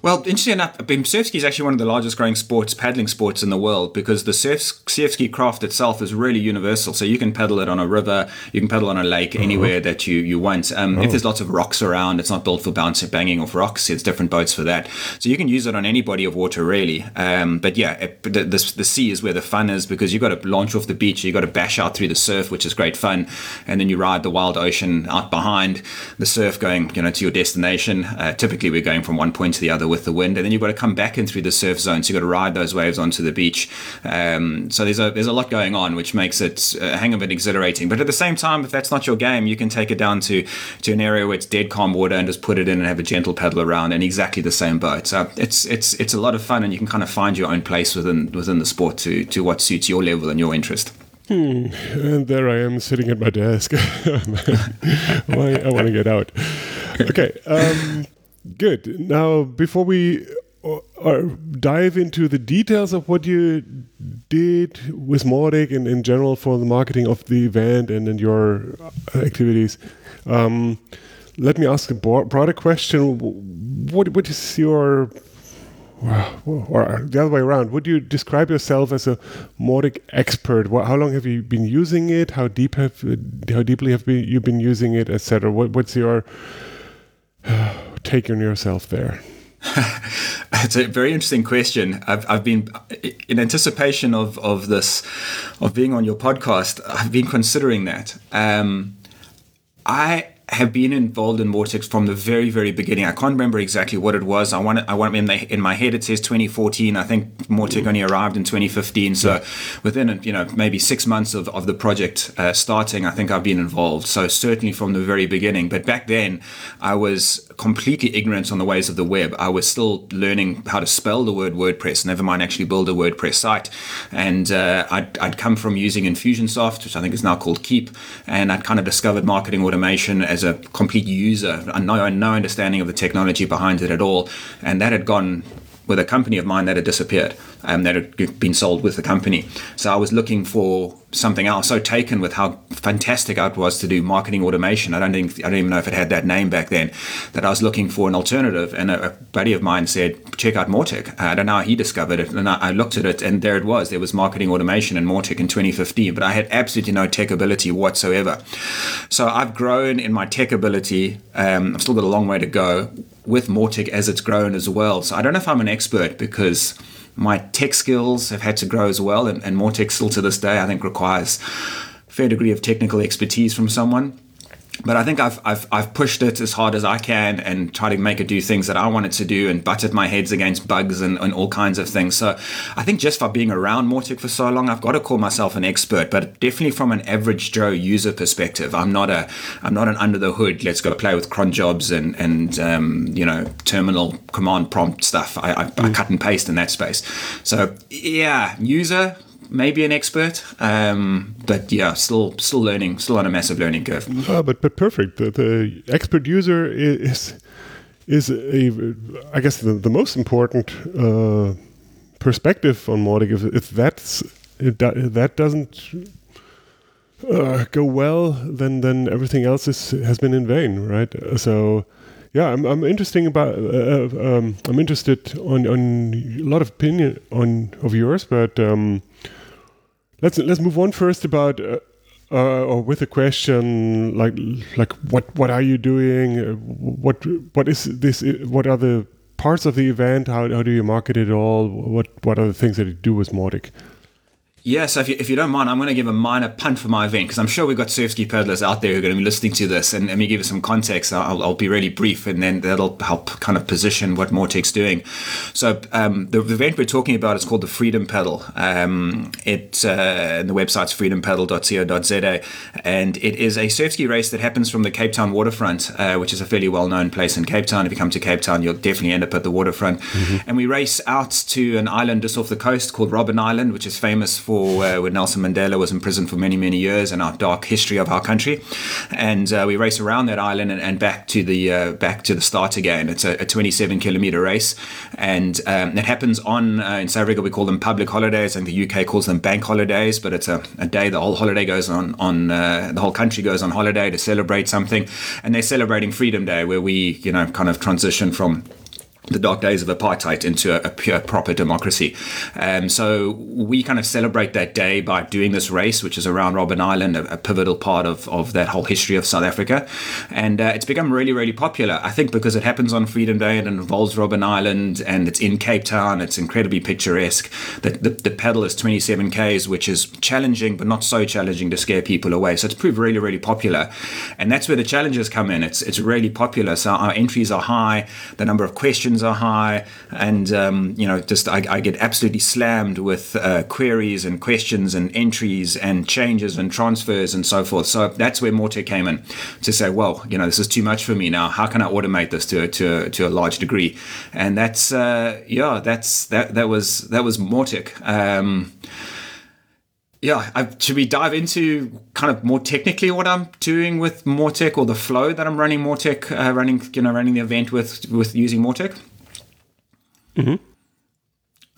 Well, interesting enough, surf ski is actually one of the largest growing sports, paddling sports in the world, because the surf, surf ski craft itself is really universal. So you can paddle it on a river, you can paddle on a lake, uh-huh. anywhere that you, you want. Um, oh. If there's lots of rocks around, it's not built for bouncing, banging off rocks. It's different boats for that. So you can use it on any body of water, really. Um, but yeah, it, the, the, the, sea is where the fun is because you've got to launch off the beach, you've got to bash out through the surf, which is great fun. And then you ride the wild ocean out behind the surf going, you know, to your destination. Uh, typically, we're going from one point to the other with the wind, and then you've got to come back in through the surf zone. So you've got to ride those waves onto the beach. Um, so there's a there's a lot going on, which makes it a hang of it exhilarating. But at the same time, if that's not your game, you can take it down to to an area where it's dead calm water and just put it in and have a gentle paddle around in exactly the same boat. So it's it's it's a lot of fun, and you can kind of find your own place within within the sport to to what suits your level and your interest. Hmm. And there I am sitting at my desk. Why I want to get out. Okay. Um, Good. Now, before we uh, uh, dive into the details of what you did with Mautic and in general for the marketing of the event and, and your activities, um, let me ask a broader question. What, what is your or the other way around, would you describe yourself as a Mautic expert? How long have you been using it? How deep have how deeply have you been using it, etc.? What, what's your take on yourself there? it's a very interesting question. I've, I've been in anticipation of, of this, of being on your podcast. I've been considering that. Um, I have been involved in Mautic from the very, very beginning. I can't remember exactly what it was. I want, I want in, the, in my head it says 2014. I think Mautic only arrived in 2015. So within you know maybe six months of, of the project uh, starting, I think I've been involved. So certainly from the very beginning. But back then, I was completely ignorant on the ways of the web. I was still learning how to spell the word WordPress. Never mind actually build a WordPress site. And uh, I'd, I'd come from using Infusionsoft, which I think is now called Keap, and I'd kind of discovered marketing automation as a complete user, no, no understanding of the technology behind it at all. And that had gone with a company of mine that had disappeared um, that had been sold with the company. So I was looking for something else. So taken with how fantastic it was to do marketing automation. I don't think I don't even know if it had that name back then. That I was looking for an alternative, and a, a buddy of mine said, "Check out Mautic." I don't know how he discovered it, and I, I, looked at it, and there it was. There was marketing automation in Mautic in 2015, but I had absolutely no tech ability whatsoever. So I've grown in my tech ability. Um, I've still got a long way to go with Mautic as it's grown as well. So I don't know if I'm an expert because my tech skills have had to grow as well, and, and tech still to this day I think requires a fair degree of technical expertise from someone but I think I've, I've I've pushed it as hard as I can and try to make it do things that I wanted to do and butted my heads against bugs and, and all kinds of things. So I think just for being around Mautic for so long, I've got to call myself an expert. But definitely from an average Joe user perspective, I'm not a I'm not an under the hood. Let's go play with cron jobs and and um, you know terminal command prompt stuff. I, I, mm. I cut and paste in that space. So yeah, user maybe an expert, um, but yeah, still still learning, still on a massive learning curve. Uh, but but perfect. The, the, expert user is is a I guess the, the most important uh, perspective on Mautic. If, if that's if that doesn't uh, go well, then then everything else is has been in vain, right? So, yeah, I'm I'm interesting about uh um, I'm interested on on a lot of opinion on of yours, but um, let's let's move on first about. Uh, uh, or with a question like like what what are you doing? Uh, what what is this? What are the parts of the event? How how do you market it all? What what are the things that you do with Mautic? Yeah, so if you, if you don't mind, I'm going to give a minor punt for my event because I'm sure we've got surf ski paddlers out there who are going to be listening to this. And let me give you some context. I'll, I'll be really brief and then that'll help kind of position what Mautic's doing. So um, the, the, event we're talking about is called the Freedom Paddle. Um, it, uh, the website's freedompaddle.co.za. And it is a surf ski race that happens from the Cape Town waterfront, uh, which is a fairly well known place in Cape Town. If you come to Cape Town, you'll definitely end up at the waterfront. Mm-hmm. And we race out to an island just off the coast called Robben Island, which is famous for uh, when Nelson Mandela was in prison for many, many years and our dark history of our country. And uh, we race around that island and, and back to the uh, back to the start again. It's a, a 27 kilometer race, and um, it happens on uh, in South Africa we call them public holidays, and the UK calls them bank holidays. But it's a, a day the whole holiday goes on on uh, the whole country goes on holiday to celebrate something, and they're celebrating Freedom Day, where we you know kind of transition from the dark days of apartheid into a, a pure proper democracy. Um, so we kind of celebrate that day by doing this race, which is around Robben Island, a, a pivotal part of, of that whole history of South Africa. And uh, it's become really, really popular, I think, because it happens on Freedom Day and it involves Robben Island and it's in Cape Town. It's incredibly picturesque. The, the, the pedal is 27 Ks, which is challenging, but not so challenging to scare people away. So it's proved really, really popular. And that's where the challenges come in. It's, it's really popular. So our entries are high, the number of questions are high, and um, you know, just I, I, get absolutely slammed with uh, queries and questions and entries and changes and transfers and so forth. So that's where Mautic came in to say, well, you know, this is too much for me now. How can I automate this to to to a large degree? And that's uh, yeah, that's that that was that was Mautic. Um, yeah, I, should we dive into kind of more technically what I'm doing with Mautic or the flow that I'm running Mautic, uh, running you know running the event with with using Mautic? Mm-hmm.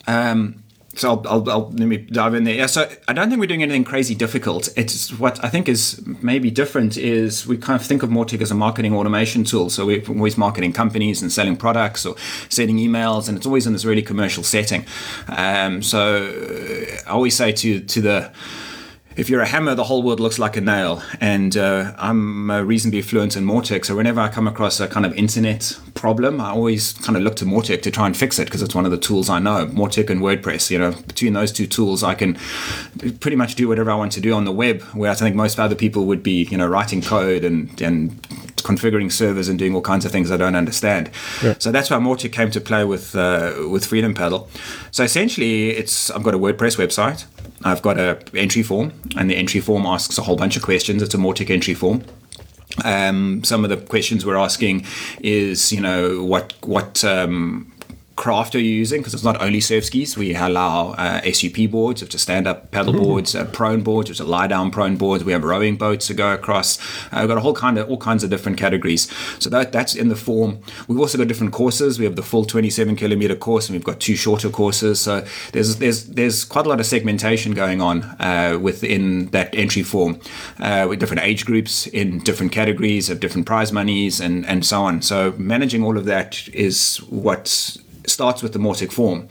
Um, so I'll, I'll, I'll, let me dive in there. Yeah, so I don't think we're doing anything crazy difficult. It's what I think is maybe different is we kind of think of Mautic as a marketing automation tool. So we're always marketing companies and selling products or sending emails, and it's always in this really commercial setting. Um, so I always say to to the if you're a hammer, the whole world looks like a nail. And uh, I'm reasonably fluent in Mautic. So whenever I come across a kind of internet problem, I always kind of look to Mautic to try and fix it because it's one of the tools I know. Mautic and WordPress, you know, between those two tools, I can pretty much do whatever I want to do on the web, whereas I think most other people would be, you know, writing code and, and configuring servers and doing all kinds of things I don't understand. Yeah. So that's why Mautic came to play with uh, with Freedom Paddle. So essentially, it's I've got a WordPress website. I've got a entry form, and the entry form asks a whole bunch of questions. It's a Mautic entry form. Um, some of the questions we're asking is, you know, what what um, craft are you using? Because it's not only surf skis. We allow uh, SUP boards, which are stand-up paddle mm-hmm. boards, uh, prone boards, which are lie-down prone boards. We have rowing boats to go across. Uh, we've got a whole kind of all kinds of different categories. So that that's in the form. We've also got different courses. We have the full 27 kilometer course, and we've got two shorter courses. So there's there's there's quite a lot of segmentation going on uh, within that entry form, uh, with different age groups in different categories of different prize monies and and so on. So managing all of that is what starts with the Mautic form.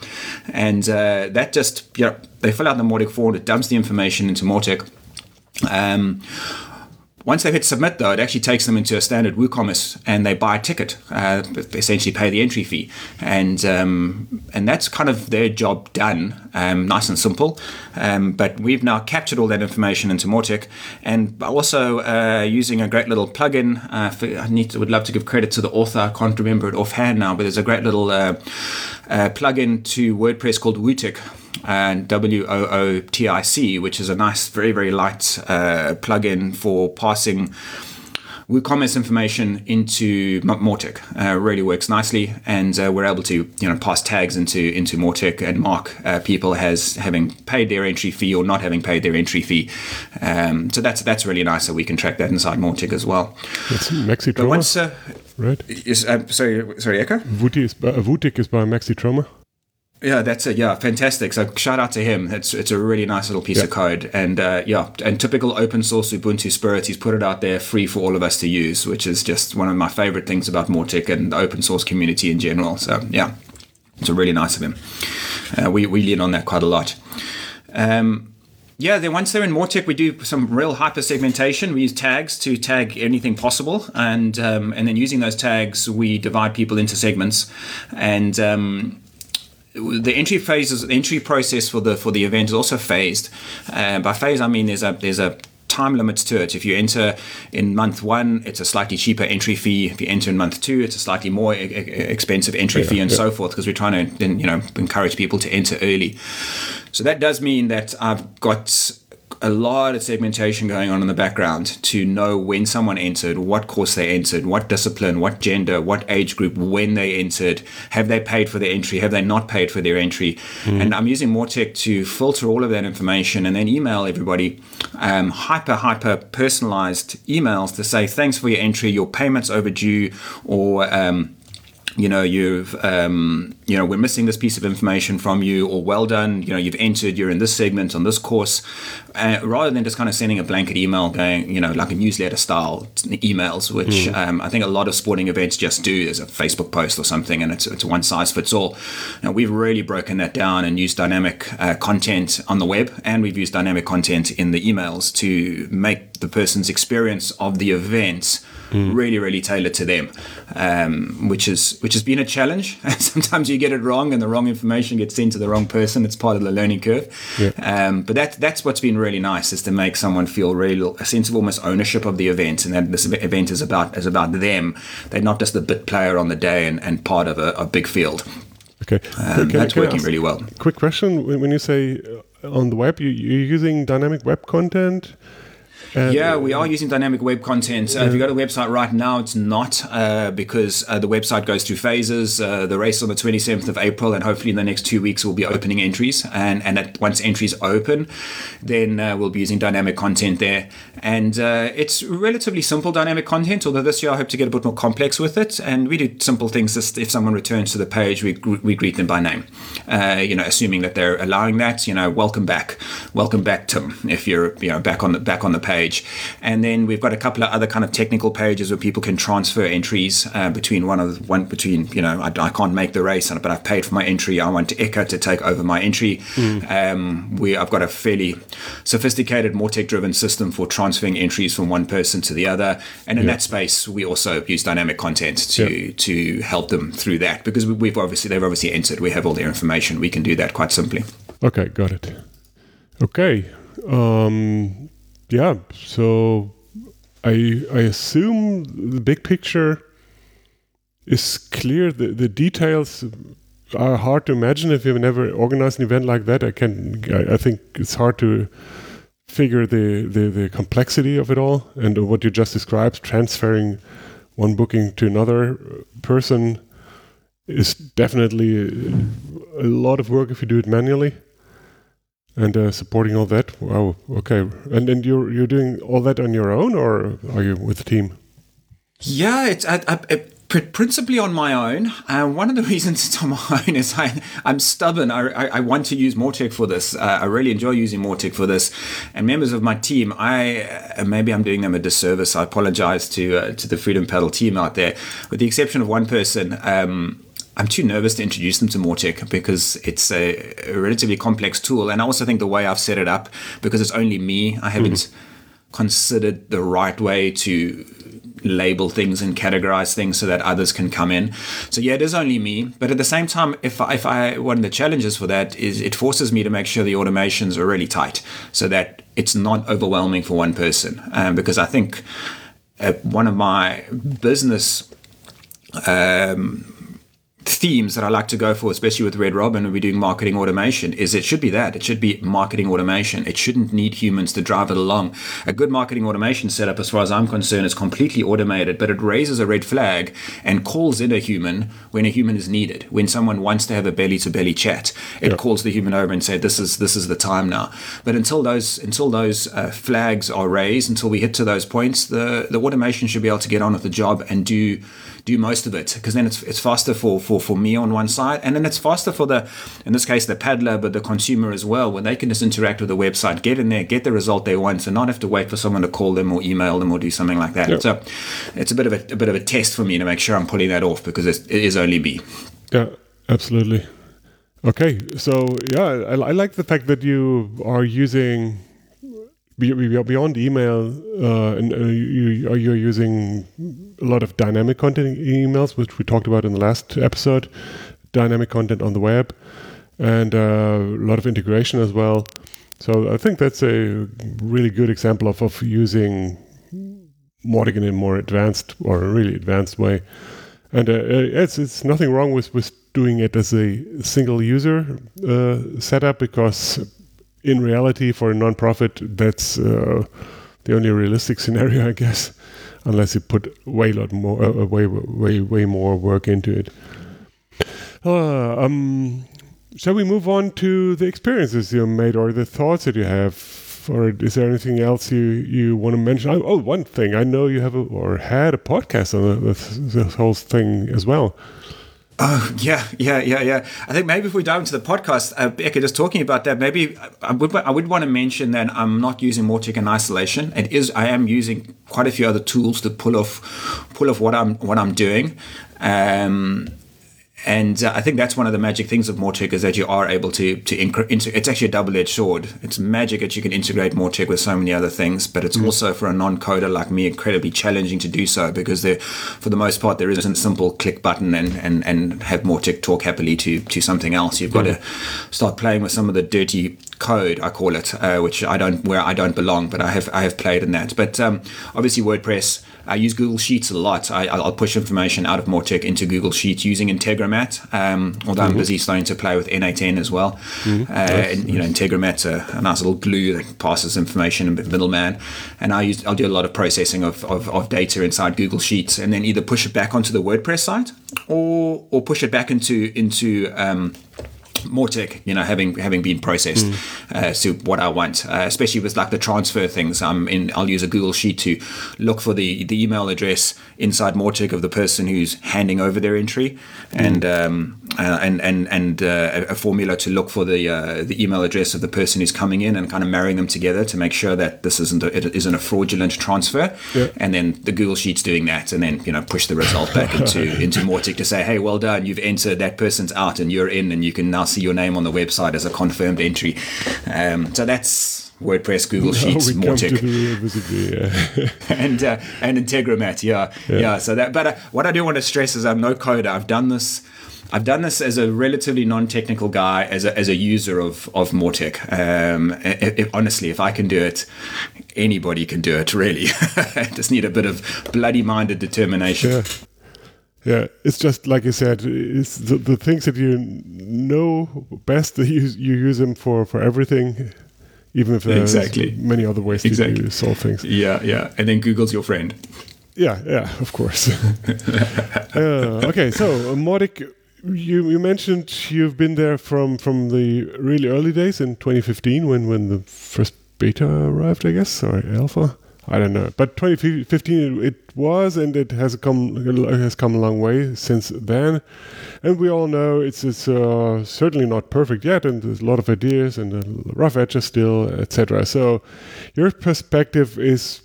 And uh, that just, you know, they fill out the Mautic form, it dumps the information into Mautic. Um, once they've hit submit, though, it actually takes them into a standard WooCommerce and they buy a ticket, uh, essentially pay the entry fee, and um, and that's kind of their job done, um, nice and simple. Um, but we've now captured all that information into Mautic, and also uh, using a great little plugin. Uh, for, I need to, would love to give credit to the author. I can't remember it offhand now, but there's a great little uh, uh, plugin to WordPress called Wootic and W O O T I C, which is a nice, very, very light uh, plugin for passing WooCommerce information into Mautic. Uh, really works nicely, and uh, we're able to you know pass tags into into Mautic and mark uh, people as having paid their entry fee or not having paid their entry fee. Um, so that's that's really nice that we can track that inside Mautic as well. That's Maxi Once, uh, right? Is, uh, sorry, sorry, Echo. Wootic is by, Wootic is by Maxi Troma. Yeah, that's it. Yeah, fantastic. So shout out to him. It's it's a really nice little piece Yeah. of code, and uh, yeah, and typical open source Ubuntu spirit. He's put it out there free for all of us to use, which is just one of my favorite things about Mautic and the open source community in general. So yeah, it's a really nice of him. Uh, we we lean on that quite a lot. Um, yeah, then once they're in Mautic, we do some real hyper segmentation. We use tags to tag anything possible, and um, and then using those tags, we divide people into segments, and um, the entry phase the entry process for the for the event is also phased. Uh, by phase, I mean there's a there's a time limits to it. If you enter in month one, it's a slightly cheaper entry fee. If you enter in month two, it's a slightly more e- expensive entry fee, and so forth. Because we're trying to you know encourage people to enter early. So that does mean that I've got a lot of segmentation going on in the background to know when someone entered, what course they entered, what discipline, what gender, what age group, when they entered, have they paid for their entry, have they not paid for their entry. And I'm using Mautic to filter all of that information and then email everybody um, hyper, hyper personalized emails to say, thanks for your entry, your payment's overdue, or um, you know you've um, you know we're missing this piece of information from you or well done you know you've entered you're in this segment on this course. Uh, rather than just kind of sending a blanket email going you know like a newsletter style emails which um, i think a lot of sporting events just do there's a facebook post or something and it's, it's one size fits all and we've really broken that down and used dynamic uh, content on the web and we've used dynamic content in the emails to make the person's experience of the event really really tailored to them um, which is which has been a challenge. Sometimes you get it wrong and the wrong information gets sent to the wrong person it's part of the learning curve. Um, but that that's what's been really nice is to make someone feel really a sense of almost ownership of the event and that this event is about is about them. They're not just the bit player on the day and, and part of a, a big field. Okay. um, Can- that's can working really well. Quick question: When when you say uh, on the web, you, you're using dynamic web content. And, Yeah, we are using dynamic web content. Uh, if you go to the website right now, it's not uh, because uh, the website goes through phases. Uh, the race on the 27th of April, and hopefully in the next two weeks, we'll be opening entries. And and at, once entries open, then uh, we'll be using dynamic content there. And uh, it's relatively simple dynamic content. Although this year I hope to get a bit more complex with it. And we do simple things. Just if someone returns to the page, we we greet them by name. Uh, you know, assuming that they're allowing that. You know, welcome back, welcome back, Tim. If you're you know back on the back on the page, and then we've got a couple of other kind of technical pages where people can transfer entries uh, between one of one between you know I, I can't make the race, but I've paid for my entry. I want Eka to take over my entry. Um, we I've got a fairly sophisticated, more tech-driven system for transferring entries from one person to the other, and in that space, we also use dynamic content to Yeah. to help them through that because we- we've obviously they've obviously entered. We have all their information. We can do that quite simply. Okay, got it. Okay. Um, yeah. So I I assume the big picture is clear. The the details are hard to imagine if you've never organized an event like that. I can I, I think it's hard to figure the, the the complexity of it all and what you just described, transferring one booking to another person is definitely a lot of work if you do it manually and uh, supporting all that. Wow. Okay. And and you're you're doing all that on your own, or are you with a team? Yeah, it's I, I, it, pr- principally on my own. Uh, one of the reasons it's on my own is I, I'm stubborn. I, I, I want to use Mautic for this. Uh, I really enjoy using Mautic for this. And members of my team, I uh, maybe I'm doing them a disservice. I apologize to uh, to the Freedom Paddle team out there, with the exception of one person. Um, I'm too nervous to introduce them to Mautic because it's a, a relatively complex tool, and I also think the way I've set it up, because it's only me, I haven't considered the right way to label things and categorize things so that others can come in. So yeah, it is only me, but at the same time, if I, if I one of the challenges for that is it forces me to make sure the automations are really tight so that it's not overwhelming for one person. Um, because I think uh, one of my business um, themes that I like to go for, especially with Red Robin when we're doing marketing automation, is it should be that. It should be marketing automation. It shouldn't need humans to drive it along. A good marketing automation setup, as far as I'm concerned, is completely automated, but it raises a red flag and calls in a human when a human is needed. When someone wants to have a belly to belly chat, it calls the human over and say, This is this is the time now. But until those until those uh, flags are raised, until we hit to those points, the, the automation should be able to get on with the job and do do most of it because then it's it's faster for, for for me on one side, and then it's faster for the in this case the paddler, but the consumer as well, when they can just interact with the website, get in there, get the result they want, and not have to wait for someone to call them or email them or do something like that. Yep. So it's a bit of a, a bit of a test for me to make sure I'm pulling that off because it's, it is only me. Yeah, absolutely. Okay, so yeah, I, I like the fact that you are using beyond email, uh, and uh, you are you're using a lot of dynamic content emails, which we talked about in the last episode. Dynamic content on the web, and uh, a lot of integration as well. So I think that's a really good example of, of using Mautic in a more advanced or a really advanced way. And uh, it's it's nothing wrong with with doing it as a single user uh, setup because in reality for a nonprofit that's uh, the only realistic scenario, I guess, unless you put way lot more uh, way way way more work into it. Uh, um, shall we move on to the experiences you made or the thoughts that you have? Or is there anything else you, you want to mention? Oh, oh, one thing. I know you have a, or had a podcast on this, this whole thing as well. Oh yeah, yeah, yeah, yeah. I think maybe if we dive into the podcast, uh, Becca, just talking about that, maybe I would I would want to mention that I'm not using Mautic in isolation. It is I am using quite a few other tools to pull off pull off what I'm what I'm doing. Um, and uh, I think that's one of the magic things of Mautic is that you are able to to incre- inter- it's actually a double-edged sword. It's magic that you can integrate Mautic with so many other things, but it's mm. also for a non-coder like me incredibly challenging to do so because there, for the most part, there isn't a simple click button and and and have Mautic talk happily to to something else. You've got mm. to start playing with some of the dirty code I call it, uh, which I don't where I don't belong, but I have I have played in that. But um, obviously WordPress. I use Google Sheets a lot. I, will push information out of Mautic into Google Sheets using Integromat. Um, although mm-hmm. I'm busy starting to play with N8N as well. Mm-hmm. Uh, nice. and, you know, Integromat's a, a, nice little glue that passes information in the middleman. And I use I'll do a lot of processing of, of, of, data inside Google Sheets, and then either push it back onto the WordPress site or or push it back into into um, Mautic, you know, having having been processed mm. uh, to what I want, uh, especially with like the transfer things. I'm in. I'll use a Google Sheet to look for the the email address inside Mautic of the person who's handing over their entry, mm. and um, uh, and and and uh, a formula to look for the uh, the email address of the person who's coming in, and kind of marrying them together to make sure that this isn't a, it isn't a fraudulent transfer. Yeah. And then the Google Sheet's doing that, and then you know push the result back into into Mautic to say, hey, well done, you've entered that person's out, and you're in, and you can now see your name on the website as a confirmed entry. Um, so that's WordPress, Google Sheets, Mautic, yeah. and uh, and Integromat. Yeah, yeah, yeah. So that, but uh, what I do want to stress is I'm no coder. I've done this. I've done this as a relatively non-technical guy, as a, as a user of of Mautic. Um, if, if, honestly, if I can do it, anybody can do it. Really, just need a bit of bloody-minded determination. Yeah. Yeah, it's just like you said. It's the, the things that you know best. That you you use them for for everything, even if there's exactly. many other ways exactly. to solve things. Yeah, yeah, and then Google's your friend. Yeah, yeah, of course. uh, okay, so uh, Mautic, you you mentioned you've been there from from the really early days in 2015 when when the first beta arrived, I guess, or alpha. I don't know, but 2015 it was, and it has come has come a long way since then. And we all know it's it's uh, certainly not perfect yet, and there's a lot of ideas and rough edges still, etc. So your perspective is,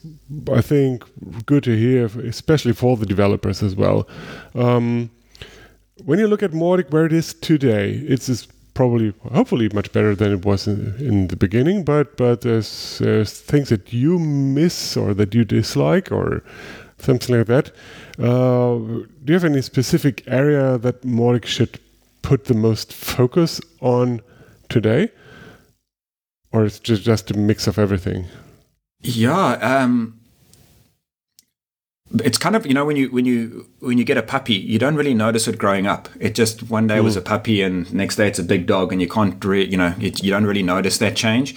I think, good to hear, especially for the developers as well. Um, when you look at Mautic where it is today, it's probably hopefully much better than it was in, in, the beginning but but there's, there's things that you miss or that you dislike or something like that. Uh, do you have any specific area that Mautic should put the most focus on today? Or it's just just a mix of everything? Yeah um it's kind of you know when you when you when you get a puppy you don't really notice it growing up. It just one day mm. was a puppy and next day it's a big dog and you can't re- you know it, you don't really notice that change.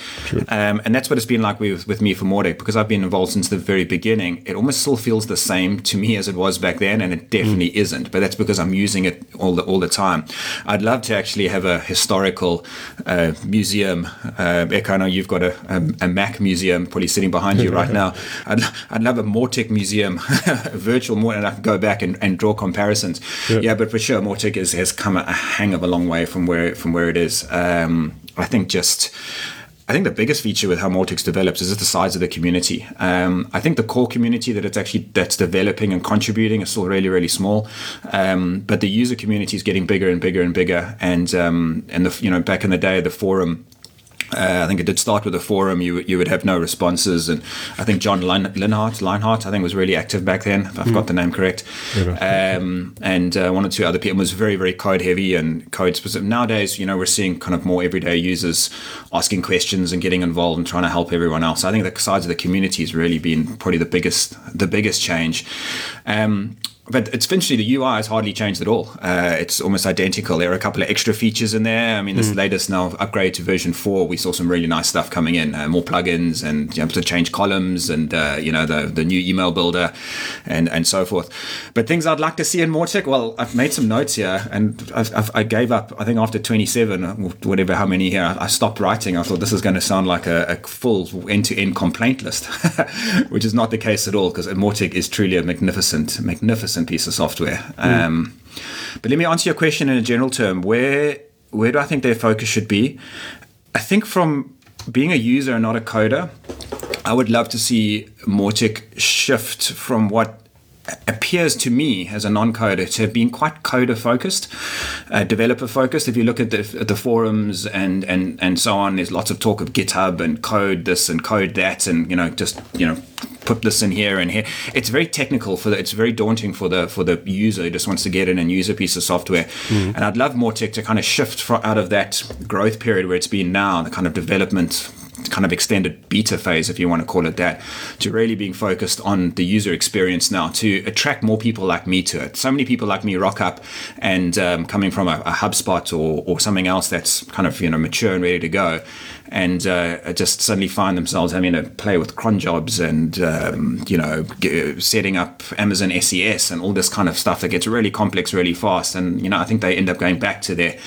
Um, and that's what it's been like with, with me for Mautic because I've been involved since the very beginning. It almost still feels the same to me as it was back then and it definitely mm. isn't but that's because I'm using it all the all the time. I'd love to actually have a historical uh, museum uh, I know you've got a, a, a Mac museum probably sitting behind you right now. I'd, I'd love a Mautic museum virtual more, and I can go back and, and draw comparisons. Yeah. yeah. but for sure, Mautic is, has come a, a hang of a long way from where from where it is. Um, I think just I think the biggest feature with how Mautic develops is just the size of the community. Um, I think the core community that it's actually that's developing and contributing is still really really small, um, but the user community is getting bigger and bigger and bigger. And um, and the you know back in the day the forum uh, I think it did start with a forum. You you would have no responses, and I think John Lin- Linhart, Linhart, I think was really active back then. If I've mm. got the name correct, um, and uh, one or two other people. It was very very code heavy and code specific. Nowadays, you know, we're seeing kind of more everyday users asking questions and getting involved and trying to help everyone else. I think the size of the community has really been probably the biggest the biggest change. Um, but it's essentially the UI has hardly changed at all. Uh, it's almost identical. There are a couple of extra features in there. I mean, this mm. latest now upgrade to version four, we saw some really nice stuff coming in, uh, more plugins and you know, to change columns and uh, you know the the new email builder and and so forth. But things I'd like to see in Mautic. Well, I've made some notes here, and I've, I've, i gave up. I think after 27, whatever how many here, I stopped writing. I thought this is going to sound like a, a full end to end complaint list, which is not the case at all because Mautic is truly a magnificent magnificent piece of software. Mm. Um, but let me answer your question in a general term. Where where do I think their focus should be? I think from being a user and not a coder, I would love to see Mautic shift from what appears to me as a non-coder to have been quite coder focused, uh, developer focused. If you look at the, at the, forums and, and and so on, there's lots of talk of GitHub and code this and code that, and you know just you know put this in here and here. It's very technical for the, it's very daunting for the for the user who just wants to get in and use a piece of software. Mm-hmm. And I'd love Mautic to kind of shift out of that growth period where it's been now, the kind of development kind of extended beta phase, if you want to call it that, to really being focused on the user experience now to attract more people like me to it. So many people like me rock up and um, coming from a, a HubSpot or, or something else that's kind of you know mature and ready to go and uh, just suddenly find themselves having to play with cron jobs and um, you know g- setting up Amazon SES and all this kind of stuff that gets really complex really fast. And you know, I think they end up going back to their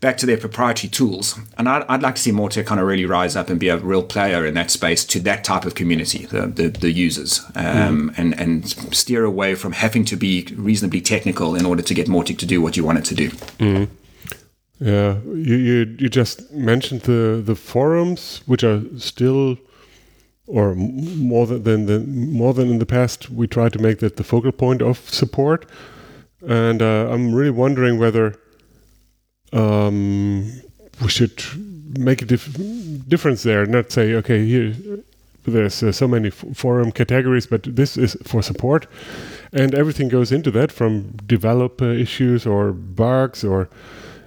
back to their proprietary tools. And I'd, I'd like to see Mautic kind of really rise up and be a real player in that space to that type of community, the the, the users, um, mm. and and steer away from having to be reasonably technical in order to get Mautic to do what you want it to do. Mm. Yeah, you, you you just mentioned the the forums, which are still, or more than than more than in the past, we try to make that the focal point of support, and uh, I'm really wondering whether um, we should make a dif- difference there, not say okay here there's uh, so many forum categories, but this is for support, and everything goes into that from developer issues or bugs or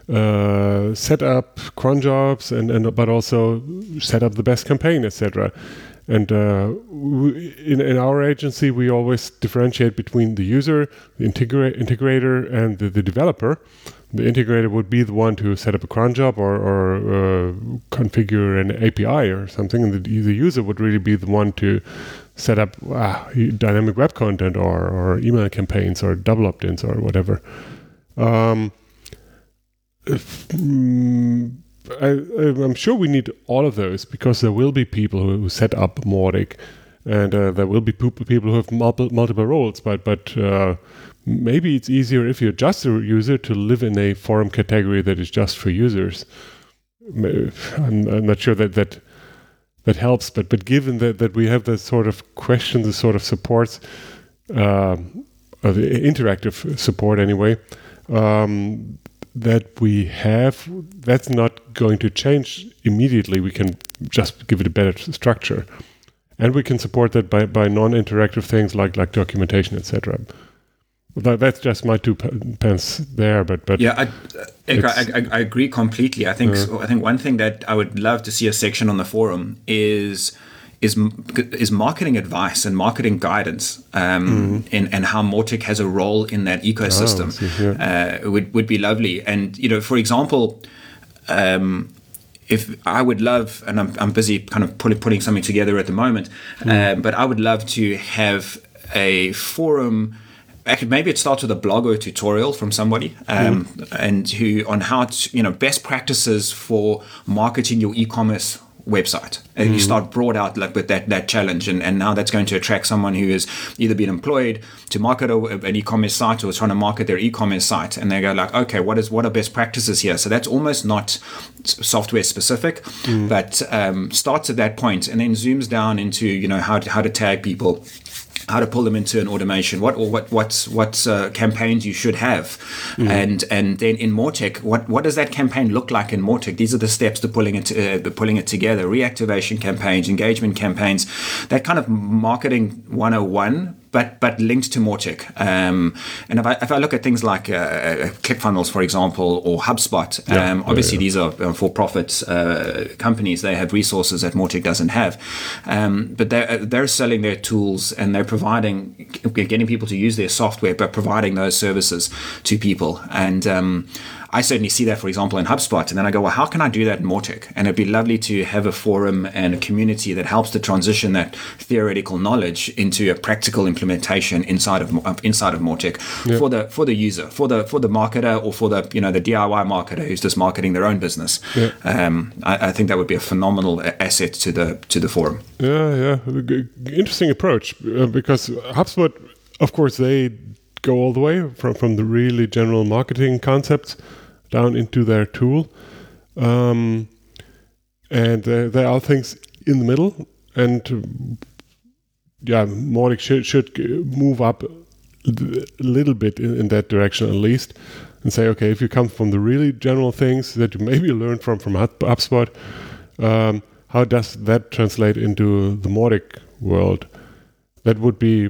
uh, set up cron jobs and, and but also set up the best campaign, etc. And uh, in, in our agency, we always differentiate between the user, the integra- integrator, and the, the, developer. The integrator would be the one to set up a cron job or, or uh, configure an API or something, and the, the, user would really be the one to set up uh, dynamic web content or, or email campaigns or double opt-ins or whatever. Um, I, am sure we need all of those because there will be people who, set up Mautic, and uh, there will be people who have multiple, multiple roles. But but uh, maybe it's easier if you're just a user to live in a forum category that is just for users. I'm, I'm not sure that that that helps. But but given that that we have the sort of questions, the sort of supports, uh, the interactive support anyway. Um, that we have, that's not going to change immediately. We can just give it a better structure. And we can support that by, by non-interactive things like like documentation, etc. That, that's just my two pence there, but but yeah, I, I, I, agree completely. I think uh, I think one thing that I would love to see a section on the forum is is is marketing advice and marketing guidance, um, mm-hmm. and, and how Mautic has a role in that ecosystem. Oh, uh, would would be lovely. And you know, for example. Um, if I would love, and I'm, I'm busy kind of putting, putting something together at the moment, mm. but I would love to have a forum actually maybe it starts with a blog or a tutorial from somebody um, mm. and who on how to you know best practices for marketing your e-commerce website. And you start broad out like with that that challenge, and, and now that's going to attract someone who has either been employed to market a, an e-commerce site or is trying to market their e-commerce site, and they go like, okay, what is what are best practices here? So that's almost not software specific, but um, starts at that point and then zooms down into you know how to, how to tag people how to pull them into an automation, what or what what what uh, campaigns you should have, and and then in Mautic, what what does that campaign look like in Mautic? These are the steps to pulling it uh, pulling it together: reactivation campaigns, engagement campaigns, that kind of marketing 101 but but linked to Mautic. Um, and if I, if I look at things like uh, ClickFunnels, for example, or HubSpot, Yeah. um, obviously these are uh, for-profit uh, companies. They have resources that Mautic doesn't have, um, but they're they're selling their tools and they're providing getting people to use their software, but providing those services to people. And um, I certainly see that, for example, in HubSpot. And then I go, well, how can I do that in Mautic? And it'd be lovely to have a forum and a community that helps to transition that theoretical knowledge into a practical implementation inside of of- inside of Mautic for the for the user, for the for the marketer, or for the you know the DIY marketer who's just marketing their own business. Um, I, I think that would be a phenomenal asset to the to the forum. Yeah, yeah. Interesting approach uh, because HubSpot, of course, they go all the way from, from the really general marketing concepts down into their tool. Um, and there, there are things in the middle. And yeah, Mautic should, should move up a little bit in, in that direction at least and say, okay, if you come from the really general things that you maybe learned from, from Hub- HubSpot, um, how does that translate into the Mautic world? That would be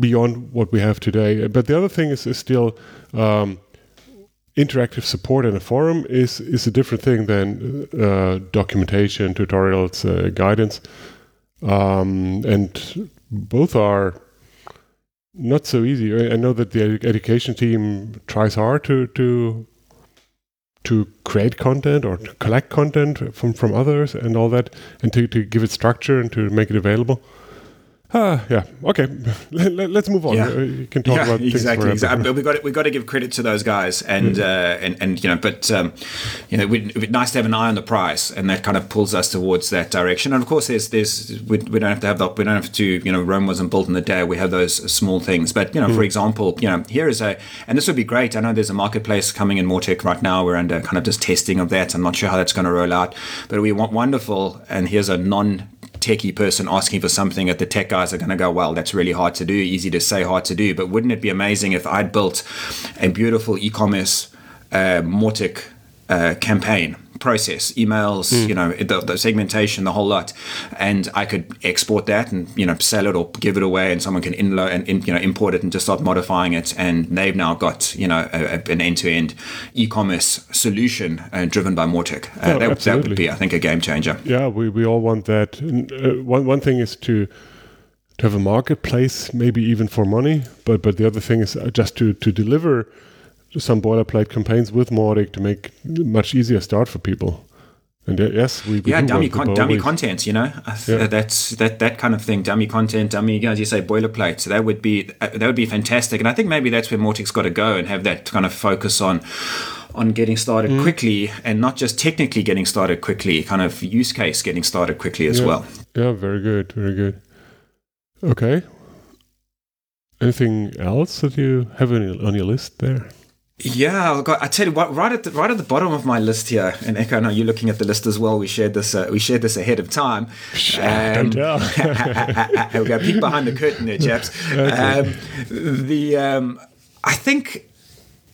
beyond what we have today. But the other thing is, is still um, interactive support in a forum is is a different thing than uh, documentation, tutorials, uh, guidance, um, and both are not so easy. I know that the edu- education team tries hard to to to create content or to collect content from from others and all that, and to, to give it structure and to make it available. Ah, yeah. Okay, Let, us move on. Yeah. Uh, You can talk yeah, about things exactly. But exactly. We got to, we got to give credit to those guys, and uh, and and you know, but um, you know, we'd, it'd be nice to have an eye on the price, and that kind of pulls us towards that direction. And of course, there's there's we, we don't have to have the we don't have to you know Rome wasn't built in a day. We have those small things, but you know, for example, you know, here is a and this would be great. I know there's a marketplace coming in Mautic right now. We're under kind of just testing of that. I'm not sure how that's going to roll out, but we want wonderful. And here's a non techie person asking for something that the tech guys are going to go, well, that's really hard to do, easy to say, hard to do. But wouldn't it be amazing if I'd built a beautiful e-commerce uh, Mautic uh, campaign process, emails, you know, the, the segmentation, the whole lot, and I could export that and you know sell it or give it away, and someone can inload and in, you know import it and just start modifying it, and they've now got you know a, a, an end-to-end e-commerce solution uh, driven by Mautic. Uh, Oh, that, that would be, I think, a game changer. yeah, we, we all want that. And, uh, one one thing is to to have a marketplace, maybe even for money, but but the other thing is uh, just to to deliver some boilerplate campaigns with Mautic to make much easier start for people. And yes, we, we yeah, do dummy con- dummy always- content. You know, Yeah. that's that that kind of thing. Dummy content, dummy, as you say, boilerplate. So that would be uh, that would be fantastic. And I think maybe that's where Mautic's got to go and have that kind of focus on on getting started Mm. quickly and not just technically getting started quickly, kind of use case getting started quickly as Yeah. well. Yeah, very good, very good. Okay. Anything else that you have on your, on your list there? Yeah, got, I tell you what, right at the right at the bottom of my list here, and Echo, I know you're looking at the list as well. We shared this, uh, we shared this ahead of time. Um, Don't tell. we'll go peek behind the curtain there, chaps. Um, the um, I think.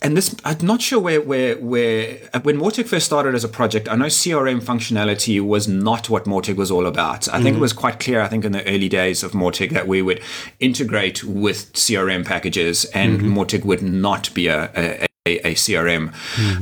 And this, I'm not sure where, where, where. uh, When Mautic first started as a project, I know CRM functionality was not what Mautic was all about. I think it was quite clear. I think in the early days of Mautic that we would integrate with CRM packages, and Mautic would not be a, a, a, a CRM.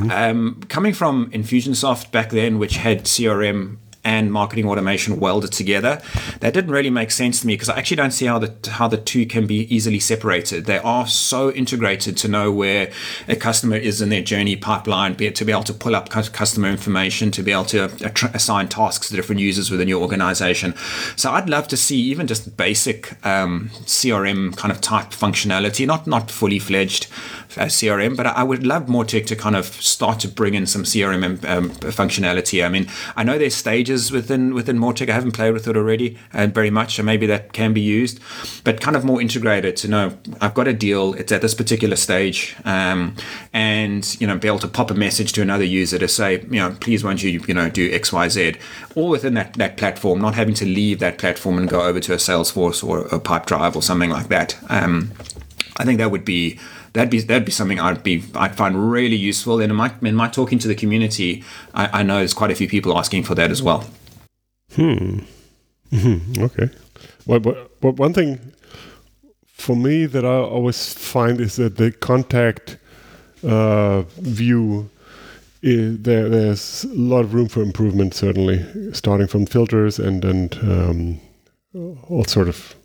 Um, coming from Infusionsoft back then, which had CRM and marketing automation welded together, that didn't really make sense to me because I actually don't see how the how the two can be easily separated. They are so integrated to know where a customer is in their journey pipeline, be to be able to pull up customer information, to be able to assign tasks to different users within your organization. So I'd love to see even just basic um, CRM kind of type functionality, not not fully fledged uh, CRM, but I would love Mautic to kind of start to bring in some CRM um, functionality. I mean, I know there's stages within within Mautic. I haven't played with it already uh, very much, so maybe that can be used, but kind of more integrated to know I've got a deal. It's at this particular stage, um, and you know, be able to pop a message to another user to say, you know, please won't you you know do X Y Z, all within that that platform, not having to leave that platform and go over to a Salesforce or a Pipedrive or something like that. Um, I think that would be that'd be that'd be something I'd be I'd find really useful. And in my in my talking to the community, I, I know there's quite a few people asking for that as well. Hmm. Mm-hmm. Okay. Well, but, but one thing for me that I always find is that the contact uh, view is, there, there's a lot of room for improvement. Certainly, starting from filters and and um, all sort of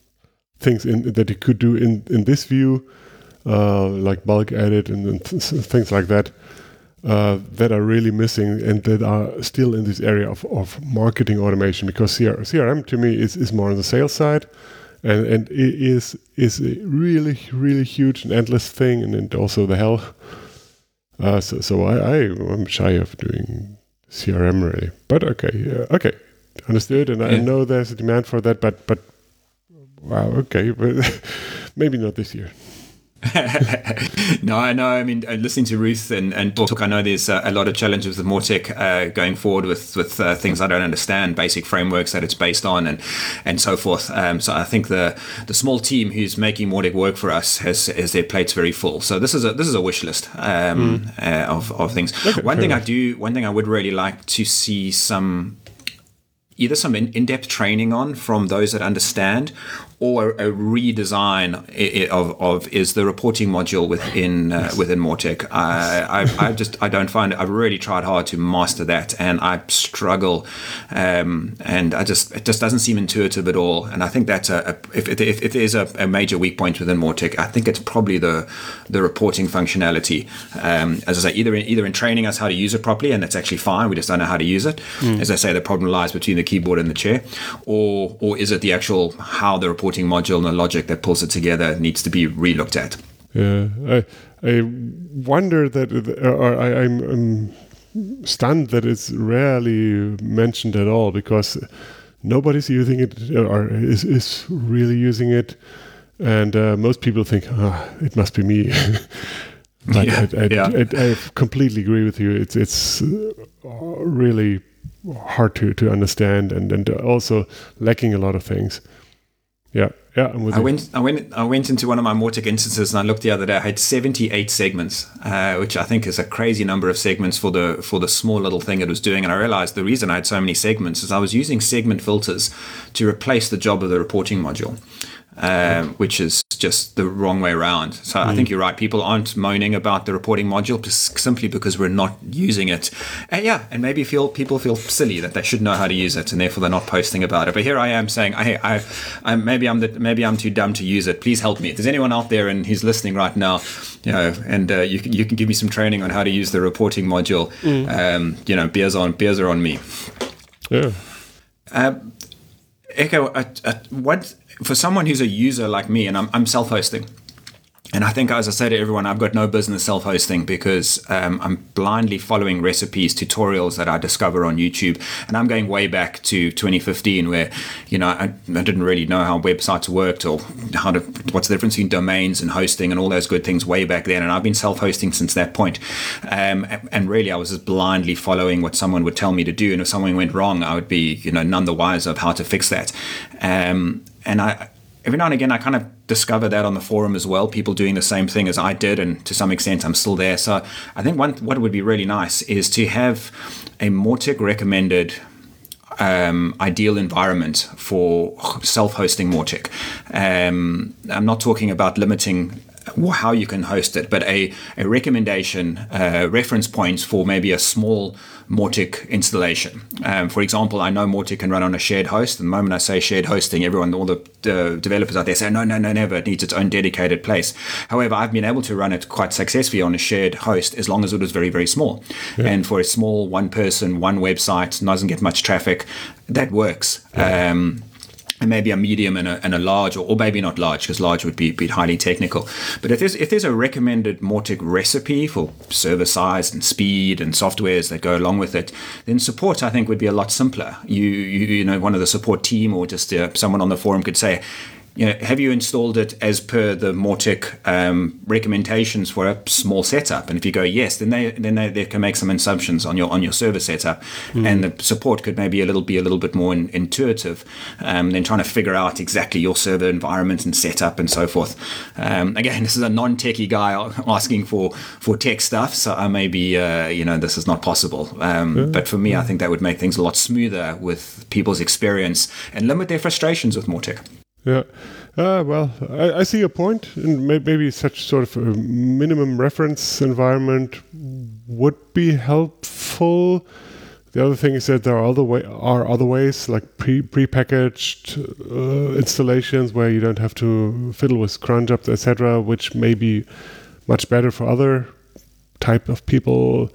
things in, that you could do in in this view uh, like bulk edit and, and th things like that, uh, that are really missing and that are still in this area of, of marketing automation because CR CRM to me is, is more on the sales side and, and it is is a really, really huge and endless thing and, and also the health. Uh, so so I, I, am shy of doing CRM really. But okay, okay, understood. And yeah. I know there's a demand for that, but but wow, okay, but maybe not this year. no, I know. I mean, uh, listening to Ruth and, and talk, I know there's uh, a lot of challenges with Mautic uh, going forward with with uh, things I don't understand, basic frameworks that it's based on, and and so forth. Um, so I think the the small team who's making Mautic work for us has has their plates very full. So this is a this is a wish list um, mm. of of things. Okay, one thing enough. I do, one thing I would really like to see some either some in, depth training on from those that understand or a redesign of, of is the reporting module within uh, within Mautic. I, I, I, just I don't find it. I've really tried hard to master that, and I struggle, um, and I just it just doesn't seem intuitive at all. And I think that's a, a if, if, if there's a, a, major weak point within Mautic, I think it's probably the the reporting functionality. Um, as I say, either in, either in training us how to use it properly, and that's actually fine. We just don't know how to use it. Mm. As I say, the problem lies between the keyboard and the chair, or or is it the actual how the reporting module and the logic that pulls it together needs to be relooked at. Yeah, I I wonder that, or I, I'm, I'm stunned that it's rarely mentioned at all because nobody's using it or is is really using it, and uh, most people think, ah, it must be me. but yeah, I, I, yeah. I, I, completely agree with you. It's it's really hard to, to understand and, and also lacking a lot of things. Yeah, yeah. i went, I went, I went into one of my Mautic instances and I looked the other day. I had 78 segments, uh, which I think is a crazy number of segments for the for the small little thing it was doing. And I realized the reason I had so many segments is I was using segment filters to replace the job of the reporting module um, which is just the wrong way around. So mm. I think mm. you're right. People aren't moaning about the reporting module just simply because we're not using it. And yeah, and maybe feel people feel silly that they should know how to use it, and therefore they're not posting about it. But here I am saying, hey, I, I maybe I'm the, maybe I'm too dumb to use it. Please help me. If there's anyone out there and who's listening right now, you know, and uh, you can you can give me some training on how to use the reporting module. Mm. Um, you know, beers on beers are on me. Yeah. Uh, Echo, uh, uh, what for someone who's a user like me, and I'm, I'm self hosting, and I think, as I say to everyone, I've got no business self hosting because um, I'm blindly following recipes, tutorials that I discover on YouTube. And I'm going way back to 2015, where, you know, I, I didn't really know how websites worked or how to, what's the difference between domains and hosting and all those good things way back then. And I've been self hosting since that point. Um, and really, I was just blindly following what someone would tell me to do. And if something went wrong, I would be, you know, none the wiser of how to fix that. Um, and I, every now and again, I kind of discover that on the forum as well. People doing the same thing as I did, and to some extent, I'm still there. So I think one what would be really nice is to have a Mautic recommended um, ideal environment for self-hosting Mautic. Um, I'm not talking about limiting how you can host it, but a, a recommendation, uh, reference points for maybe a small Mautic installation. Um, for example, I know Mautic can run on a shared host. The moment I say shared hosting, everyone, all the uh, developers out there say, no, no, no, never. It needs its own dedicated place. However, I've been able to run it quite successfully on a shared host as long as it was very, very small. Yeah. And for a small one person, one website, doesn't get much traffic, that works. Yeah. Um, and maybe a medium and a, and a large, or, or maybe not large, because large would be, be highly technical. But if there's if there's a recommended Mautic recipe for server size and speed and softwares that go along with it, then support I think would be a lot simpler. You you, you know one of the support team or just uh, someone on the forum could say, you know, have you installed it as per the Mautic um, recommendations for a small setup? And if you go yes, then they then they, they can make some assumptions on your on your server setup, mm. and the support could maybe a little be a little bit more in, intuitive um, than trying to figure out exactly your server environment and setup and so forth. Um, again, this is a non-techie guy asking for for tech stuff, so I may be uh, you know this is not possible. Um, yeah. But for me, I think that would make things a lot smoother with people's experience and limit their frustrations with Mautic. Yeah. Uh, well, I, I, see your point, and maybe such sort of a minimum reference environment would be helpful. The other thing is that there are other way are other ways like pre prepackaged uh, installations where you don't have to fiddle with cron jobs, etc., which may be much better for other type of people.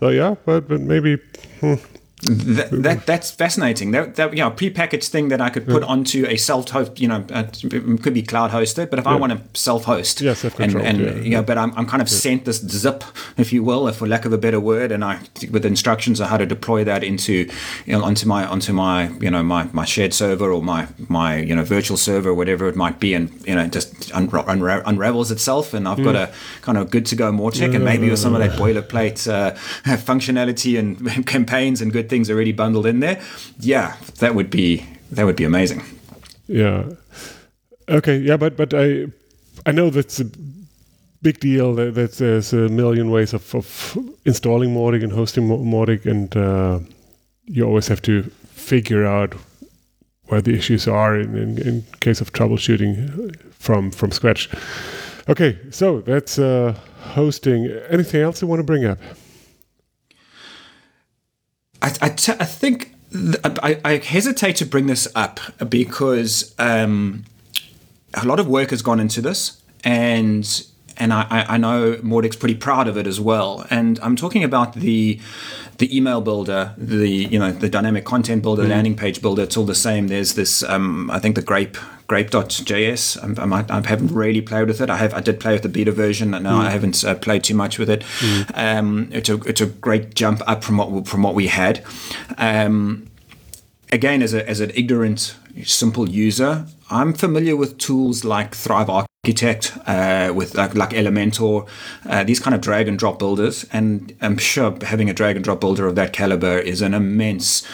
So yeah, but but maybe hmm, that, that, that's fascinating. That, that you know, prepackaged thing that I could put yeah. onto a self-host, you know, uh, it could be cloud hosted, but if yeah. I want to self-host, yes, and, and yeah, you know, but I'm, I'm kind of sent this zip, if you will, if for lack of a better word, and I with instructions on how to deploy that into, you know, onto my onto my you know my, my shared server or my my you know virtual server, or whatever it might be, and you know just unra- unra- unravels itself, and I've got a kind of good to go Mautic, and maybe with some of that boilerplate uh, functionality and campaigns and good things already bundled in there, yeah, that would be that would be amazing. Yeah. Okay. Yeah, but but I I know that's a big deal. That, that there's a million ways of, of installing Mautic and hosting Mautic, and uh, you always have to figure out where the issues are in, in, in case of troubleshooting from from scratch. Okay, so that's uh, hosting. Anything else you want to bring up? I, I, t- I think th- I, I, hesitate to bring this up because um, a lot of work has gone into this, and and I, I know Mautic's pretty proud of it as well. And I'm talking about the the email builder, the you know the dynamic content builder, mm. landing page builder. It's all the same. There's this um, I think the Grape GrapesJS. I, I, I haven't really played with it. I have I did play with the beta version, and now mm. I haven't uh, played too much with it. Mm. Um, it's a it's a great jump up from what from what we had. Um, again, as a as an ignorant simple user, I'm familiar with tools like Thrive Architect, uh, with like, like Elementor, uh, these kind of drag and drop builders, and I'm sure having a drag and drop builder of that caliber is an immense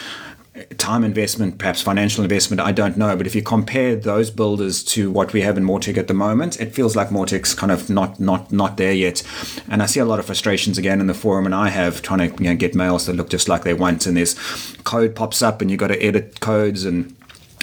time investment, perhaps financial investment, I don't know. But if you compare those builders to what we have in Mautic at the moment, it feels like Mautic's kind of not not not there yet. And I see a lot of frustrations again in the forum, and I have trying to you know, get mails that look just like they want, and this code pops up, and you've got to edit codes and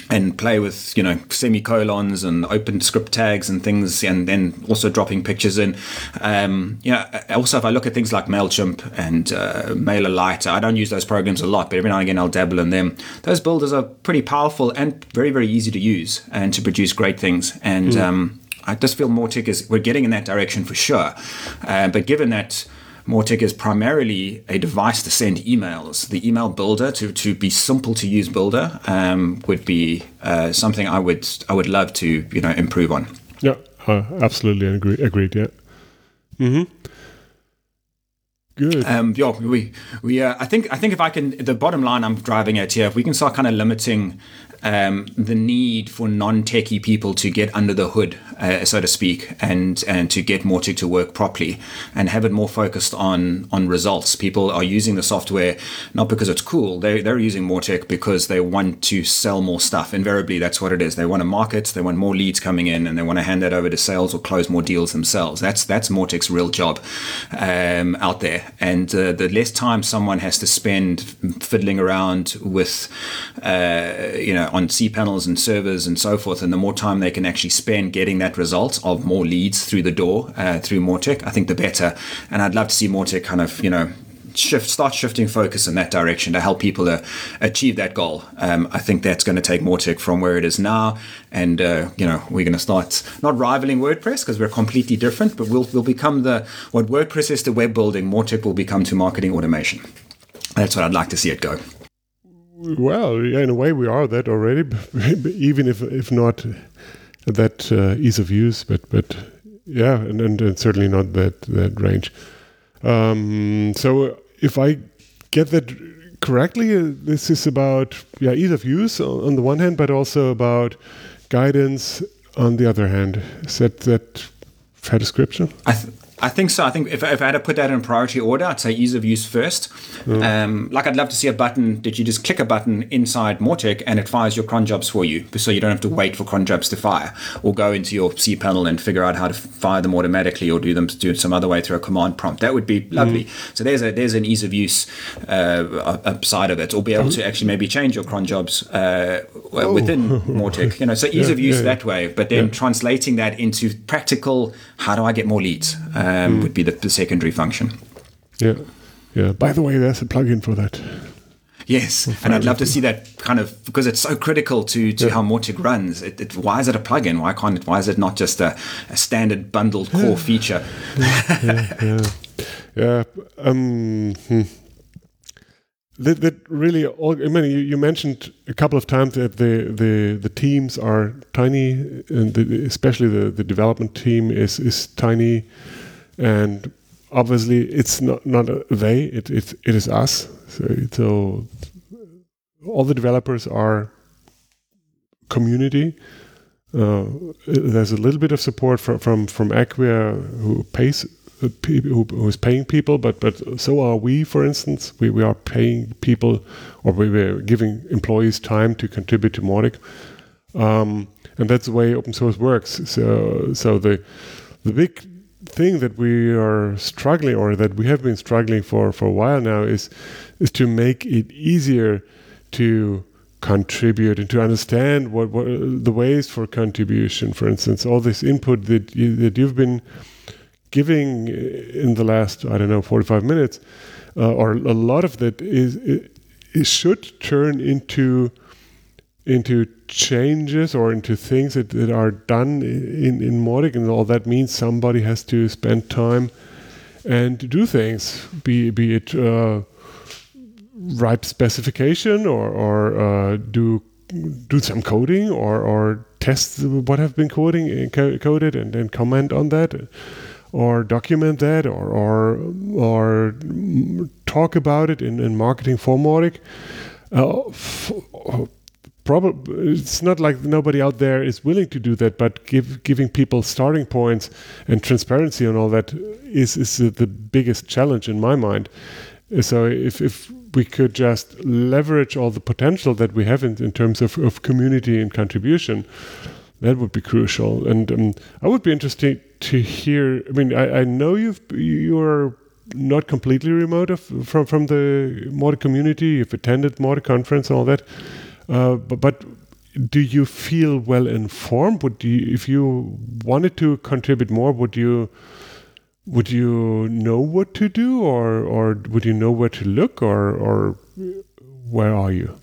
and play with you know semicolons and open script tags and things, and then also dropping pictures in. Um, you know, also if I look at things like Mailchimp and uh, MailerLite, I don't use those programs a lot, but every now and again I'll dabble in them. Those builders are pretty powerful and very very easy to use and to produce great things. And mm. um, I just feel more tickers. we're getting in that direction for sure. Uh, but given that Mautic is primarily a device to send emails. The email builder, to, to be simple to use builder, um, would be uh, something I would I would love to you know improve on. Yeah, uh, absolutely agree, agreed. Yeah. Mm-hmm. Good. Um, yeah, we we uh, I think I think if I can the bottom line I'm driving at here, if we can start kind of limiting um, the need for non-techie people to get under the hood, uh, so to speak, and and to get Mautic to work properly, and have it more focused on on results. People are using the software not because it's cool; they they're using Mautic because they want to sell more stuff. Invariably, that's what it is. They want to market, they want more leads coming in, and they want to hand that over to sales or close more deals themselves. That's that's Mautic's real job um, out there. And uh, the less time someone has to spend fiddling around with, uh, you know on cPanels and servers and so forth, and the more time they can actually spend getting that result of more leads through the door uh, through Mautic, I think the better. And I'd love to see Mautic kind of, you know, shift start shifting focus in that direction to help people to achieve that goal. Um, I think that's going to take Mautic from where it is now, and uh, you know we're going to start not rivaling WordPress because we're completely different, but we'll we'll become the what WordPress is to web building. Mautic will become to marketing automation. That's what I'd like to see it go. Well, yeah, in a way, we are that already, even if if not that uh, ease of use, but but yeah, and, and, and certainly not that that range. Um, so if I get that correctly, uh, this is about yeah ease of use on, the one hand, but also about guidance on the other hand. Is that that fair description? I th- I think so. I think if, if I had to put that in priority order, I'd say ease of use first. Mm. Um, like I'd love to see a button that you just click a button inside Mautic and it fires your cron jobs for you, so you don't have to wait for cron jobs to fire, or go into your C panel and figure out how to fire them automatically, or do them do it some other way through a command prompt. That would be lovely. Mm. So there's a there's an ease of use uh, side of it, or be able to actually maybe change your cron jobs uh, oh. within Mautic. You know, so ease yeah, of use yeah, that way, but then yeah. translating that into practical. How do I get more leads? Uh, um, mm. would be the, the, secondary function. Yeah, yeah. By the way, there's a plugin for that. Yes, and I'd love to see that kind of because it's so critical to, to yeah. how Mautic runs. It, it, why is it a plugin? Why can't it? Why is it not just a, a standard bundled core yeah. feature? yeah, yeah, yeah. Um, hmm. That, that really, all, I mean, you, you, mentioned a couple of times that the the, the teams are tiny, and the, especially the, the development team is is tiny and obviously it's not not they it it, it is us so, so all the developers are community uh, there's a little bit of support from from from Acquia who pays uh, who, who is paying people, but but so are we. For instance, we, we are paying people, or we were giving employees time to contribute to Mautic, um, and that's the way open source works. So so the the big thing that we are struggling or that we have been struggling for for a while now is is to make it easier to contribute and to understand what, what the ways for contribution. For instance all this input that you, that you've been giving in the last i don't know 45 minutes uh, or a lot of that is it, it should turn into into changes or into things that, that are done in, in Mautic, and all that means somebody has to spend time and do things, be, be it uh, write specification or, or uh, do do some coding or, or test what have been coding uh, coded and then comment on that or document that or or, or talk about it in, in marketing for Mautic. Uh, probably it's not like nobody out there is willing to do that, but give, giving people starting points and transparency and all that is is the biggest challenge in my mind. So if if we could just leverage all the potential that we have in, in terms of, of community and contribution, that would be crucial. And um, I would be interested to hear. I mean, I, I know you've you're not completely remote from from the Mautic community. You've attended Mautic conference and all that. Uh, but, but do you feel well informed? Would you, if you wanted to contribute more, would you would you know what to do, or or would you know where to look, or or where are you?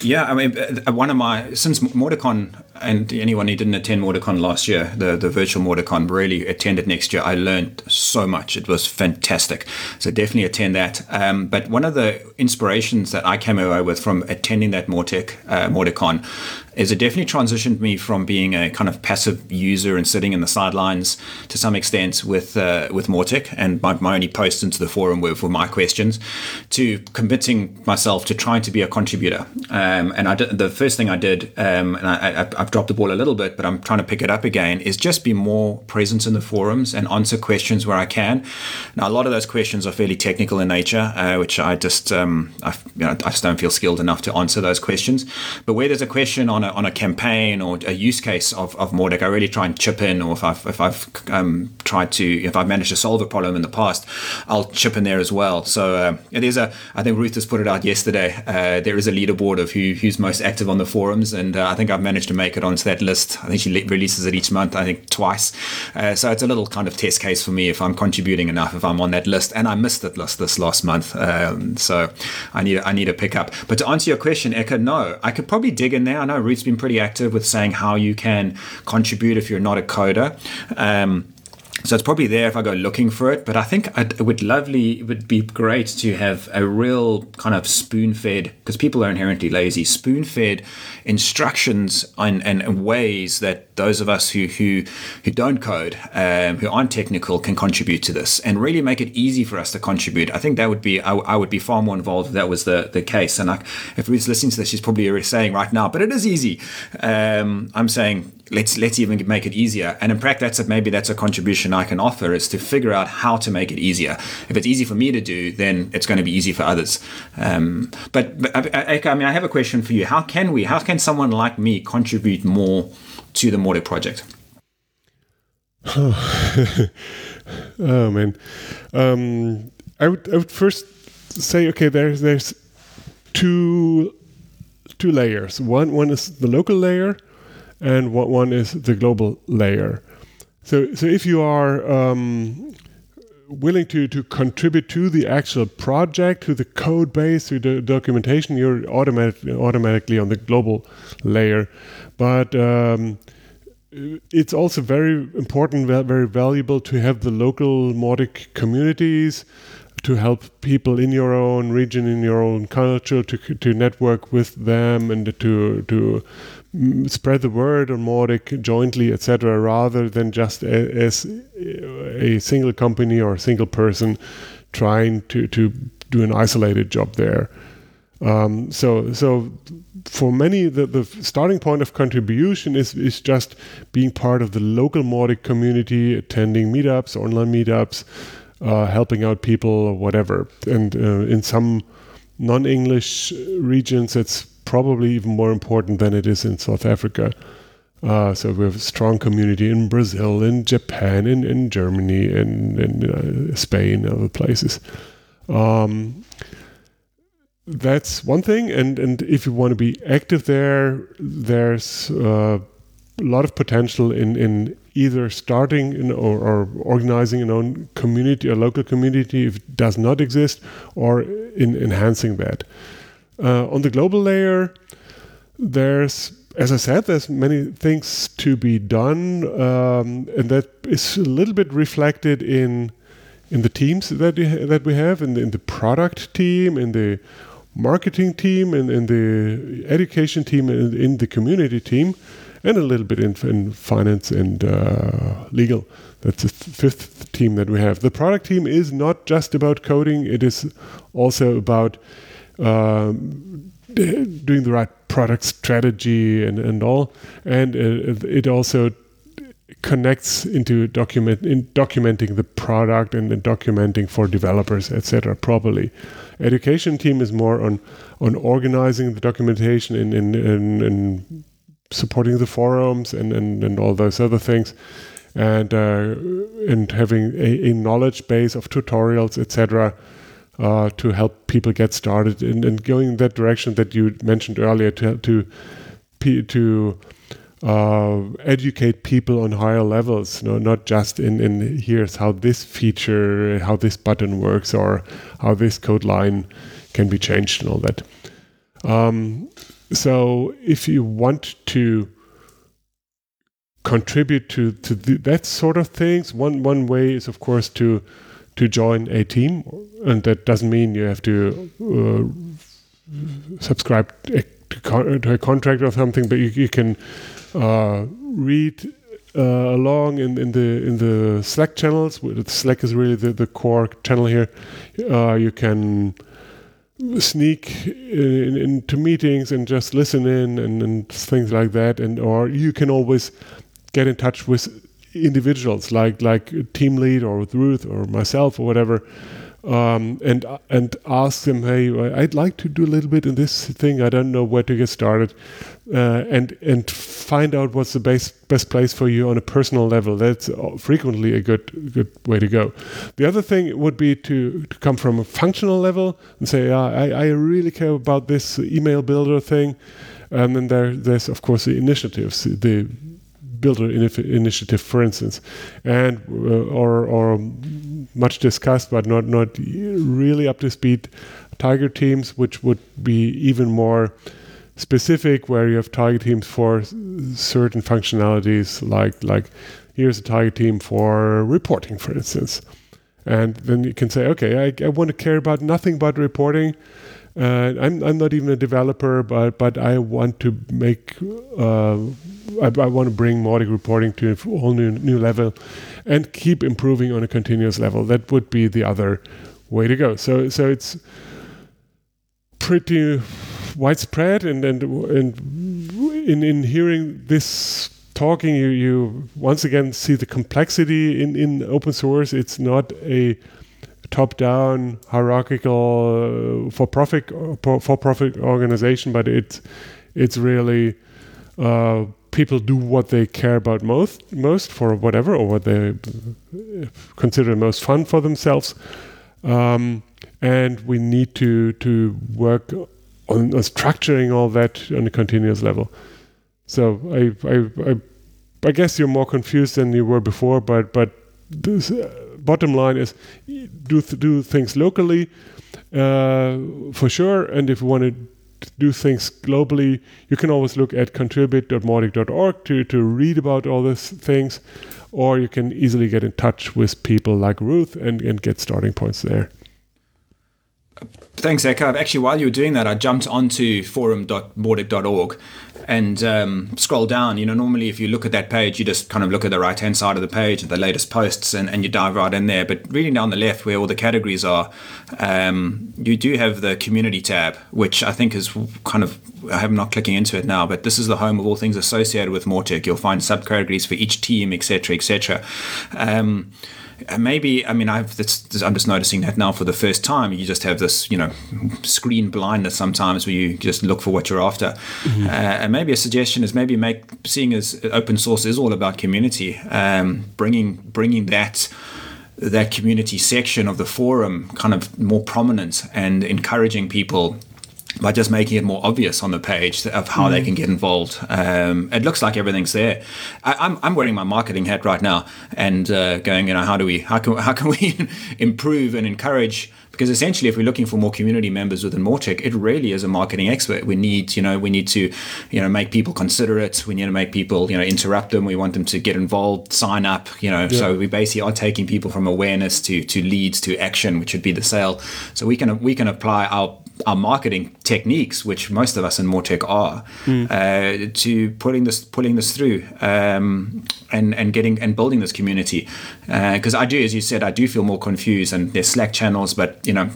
Yeah, I mean, uh, one of my since MautiCon and anyone who didn't attend MautiCon last year, the, the virtual MautiCon, really attended next year. I learned so much. It was fantastic. So definitely attend that. Um, but one of the inspirations that I came away with from attending that Mautic, uh, MautiCon is it definitely transitioned me from being a kind of passive user and sitting in the sidelines to some extent with uh, with Mautic and my, my only posts into the forum were for my questions to committing myself to trying to be a contributor. Um, and I did, the first thing I did, um, and I, I, I've dropped the ball a little bit, but I'm trying to pick it up again, is just be more present in the forums and answer questions where I can. Now, a lot of those questions are fairly technical in nature, uh, which I just um, I, you know, I just don't feel skilled enough to answer those questions. But where there's a question on a, on a campaign or a use case of, of Mautic, I really try and chip in, or if I've, if I've um, tried to, if I've managed to solve a problem in the past, I'll chip in there as well. So uh, it is a, I think Ruth has put it out yesterday. Uh, there is a leaderboard of who, who's most active on the forums, and uh, I think I've managed to make it onto that list. I think she le- releases it each month, I think twice. Uh, so it's a little kind of test case for me if I'm contributing enough, if I'm on that list. And I missed that list this last month. Um, so I need, I need to pick up. But to answer your question, Eka, no, I could probably dig in there. I know Ruth's been pretty active with saying how you can contribute if you're not a coder. Um, so it's probably there if I go looking for it. But I think I'd, it would lovely, it would be great to have a real kind of spoon fed, because people are inherently lazy, spoon fed instructions and, and, ways that those of us who who, who don't code, um, who aren't technical, can contribute to this and really make it easy for us to contribute. I think that would be, I, I would be far more involved if that was the, the case. And I, if Ruth's listening to this, she's probably already saying right now, but it is easy. Um, I'm saying, let's let's even make it easier. And in practice, that's a, maybe that's a contribution I can offer is to figure out how to make it easier. If it's easy for me to do, then it's going to be easy for others. Um, but, but I, I, mean, I have a question for you. How can we? How can someone like me contribute more to the Mautic project? Oh, oh man, um, I would I would first say okay. There's there's two two layers. One one is the local layer and what one is the global layer. So, so if you are um, willing to, to contribute to the actual project, to the code base, to the documentation, you're automatically automatically on the global layer. But um, it's also very important, very valuable to have the local Mautic communities to help people in your own region, in your own culture, to to network with them and to to spread the word on Mautic jointly, etc., rather than just a, as a single company or a single person trying to, to do an isolated job there. Um, so, so for many, the, the starting point of contribution is, is just being part of the local Mautic community, attending meetups, online meetups, uh, helping out people, or whatever. And uh, in some non English regions, it's probably even more important than it is in South Africa. Uh, so we have a strong community in Brazil, in Japan, in, in Germany, in, in uh, Spain, other places. Um, that's one thing, and and if you want to be active there, there's uh, a lot of potential in in either starting in, or, or, organizing an own community, a local community, if it does not exist, or in enhancing that. Uh, on the global layer, there's, as I said, there's many things to be done, um, and that is a little bit reflected in in the teams that we, that we have, in the, in the product team, in the marketing team, in, in the education team, and in the community team, and a little bit in, in finance and uh, legal. That's the fifth team that we have. The product team is not just about coding; it is also about um, doing the right product strategy and, and all. And it also connects into document in documenting the product and, and documenting for developers, etc. properly. Education team is more on on organizing the documentation and in, in, in, supporting the forums and, and, and all those other things. And uh, and having a, a knowledge base of tutorials, etc., uh, to help people get started and, and going in that direction that you mentioned earlier to to to uh, educate people on higher levels, you know, not just in, in here's how this feature, how this button works, or how this code line can be changed and all that. Um, so if you want to contribute to, to the, that sort of things, one one way is of course to to join a team, and that doesn't mean you have to uh, subscribe to a, contract or something, but you, you can uh, read uh, along in, in the in the Slack channels. Slack is really the, the core channel here. Uh, you can sneak in, into meetings and just listen in and, and things like that, and or you can always get in touch with individuals like like team lead or with Ruth or myself or whatever, um, and and ask them, hey, I'd like to do a little bit in this thing. I don't know where to get started, uh, and and find out what's the best best place for you on a personal level. That's frequently a good good way to go. The other thing would be to, to come from a functional level and say, yeah, I, I really care about this email builder thing. And then there, there's of course the initiatives, the builder initiative, for instance, and uh, or or much discussed but not not really up to speed tiger teams, which would be even more specific, where you have tiger teams for certain functionalities like like here's a tiger team for reporting, for instance. And then you can say, okay, I, I want to care about nothing but reporting. Uh, I'm, I'm not even a developer, but but I want to make uh, I, I, want to bring Mautic reporting to a whole new new level, and keep improving on a continuous level. That would be the other way to go. So so it's pretty widespread, and and and in in hearing this talking, you you once again see the complexity in in open source. It's not a top-down hierarchical uh, for-profit for-profit organization, but it's it's really uh, people do what they care about most most for whatever or what they consider most fun for themselves, um, and we need to to work on, on, structuring all that on a continuous level. So I I, I I guess you're more confused than you were before, but but this, uh, bottom line is do th- do things locally uh, for sure, and if you want to do things globally, you can always look at contribute.mautic.org to to read about all these things, or you can easily get in touch with people like Ruth and, and get starting points there. Thanks, Eka. Actually, while you were doing that, I jumped onto forum.mautic.org and um, scroll down. You know, normally if you look at that page, you just kind of look at the right hand side of the page, the latest posts, and, and you dive right in there. But reading down the left, where all the categories are, um, you do have the community tab, which I think is kind of I am not clicking into it now, but this is the home of all things associated with Mautic. You'll find subcategories for each team, etc., etc. Um, maybe I mean I've this, I'm just noticing that now for the first time you just have this you know screen blindness sometimes where you just look for what you're after mm-hmm. uh, and maybe a suggestion is maybe make seeing as open source is all about community um, bringing bringing that that community section of the forum kind of more prominent and encouraging people by just making it more obvious on the page of how mm. they can get involved. Um, it looks like everything's there. I, am I'm, I'm wearing my marketing hat right now and uh, going, you know, how do we, how can, how can we improve and encourage? Because essentially, if we're looking for more community members within Mautic, it really is a marketing expert. We need, you know, we need to, you know, make people consider it. We need to make people, you know, interrupt them. We want them to get involved, sign up, you know. Yeah. So we basically are taking people from awareness to to leads to action, which would be the sale. So we can we can apply our our marketing techniques, which most of us in Mautic are, mm. uh, to putting this pulling this through um, and and getting and building this community. Because uh, I do, as you said, I do feel more confused, and there's Slack channels, but you know,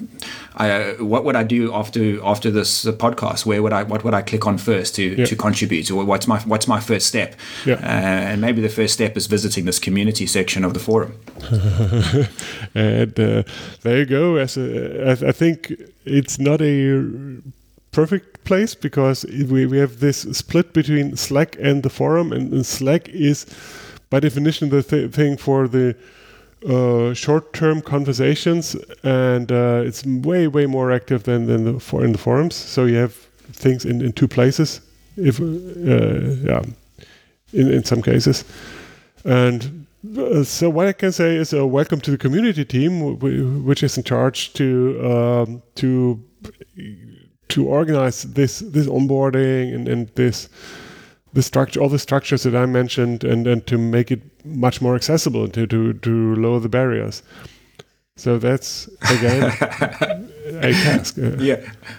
I, uh, what would I do after after this podcast? Where would I what would I click on first to to contribute? Or what's my what's my first step? Uh, and maybe the first step is visiting this community section of the forum. and uh, there you go. As a, I think it's not a perfect place because we, we have this split between Slack and the forum, and, and Slack is by definition the th- thing for the uh, short-term conversations, and uh, it's way way more active than than the for in the forums. So you have things in, in two places, if uh, yeah, in in some cases, and so what I can say is uh, welcome to the community team, which is in charge to um, to to organize this this onboarding and, and this the structure all the structures that I mentioned and and to make it much more accessible to to to lower the barriers. So that's again a task. Uh, yeah,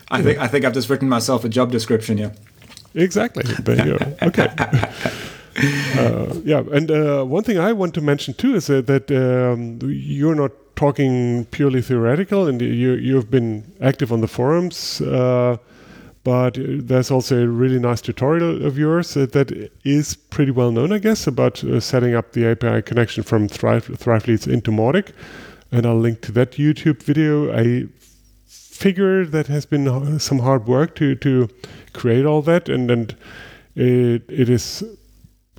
I think I think I've just written myself a job description. Yeah, exactly. There you go. Okay. uh, yeah, and uh, one thing I want to mention too is that, that um, you're not talking purely theoretical, and you you've been active on the forums. Uh, but there's also a really nice tutorial of yours that is pretty well known, I guess, about uh, setting up the API connection from Thrive, Thrive Leads into Mautic. And I'll link to that YouTube video. I figure that has been some hard work to, to create all that, and, and it, it is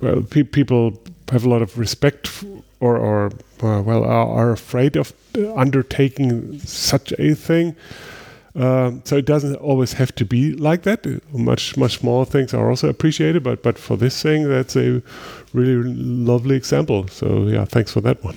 well, pe- people have a lot of respect or, or uh, well, are, are, afraid of undertaking such a thing. Um, so it doesn't always have to be like that. Much much smaller things are also appreciated, but but for this thing, that's a really lovely example. So yeah, thanks for that one.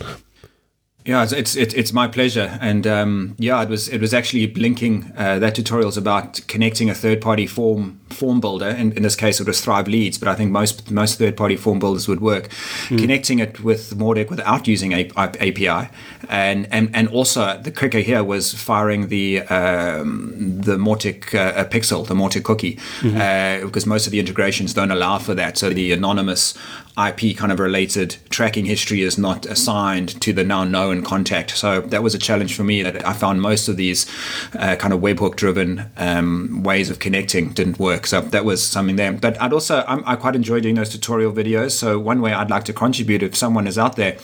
Yeah, it's it's, it's my pleasure, and um, yeah, it was it was actually linking uh, that tutorial is about connecting a third party form form builder, and in this case it was Thrive Leads, but I think most most third party form builders would work, mm. connecting it with Mautic without using a, API, and and and also the kicker here was firing the um, the Mautic uh, pixel, the Mautic cookie, mm-hmm. uh, because most of the integrations don't allow for that, so the anonymous IP kind of related tracking history is not assigned to the now known contact. So that was a challenge for me that I found most of these uh, kind of webhook driven um, ways of connecting didn't work. So that was something there. But I'd also, I'm, i quite enjoy doing those tutorial videos. So one way I'd like to contribute if someone is out there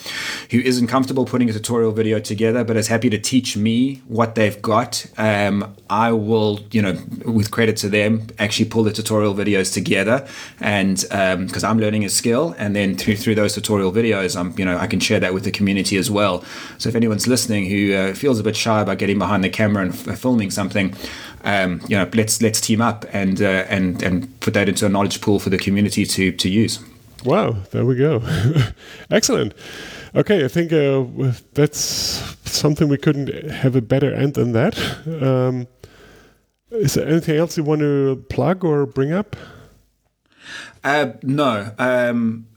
who isn't comfortable putting a tutorial video together, but is happy to teach me what they've got, um, I will, you know, with credit to them, actually pull the tutorial videos together. And because um, I'm learning a skill and then through through those tutorial videos, I'm you know I can share that with the community as well. So if anyone's listening who uh, feels a bit shy about getting behind the camera and f- filming something, um, you know let's let's team up and uh, and and put that into a knowledge pool for the community to to use. Wow, there we go. Excellent. Okay, I think uh, that's something we couldn't have a better end than that. Um, is there anything else you want to plug or bring up? Uh, no. Um,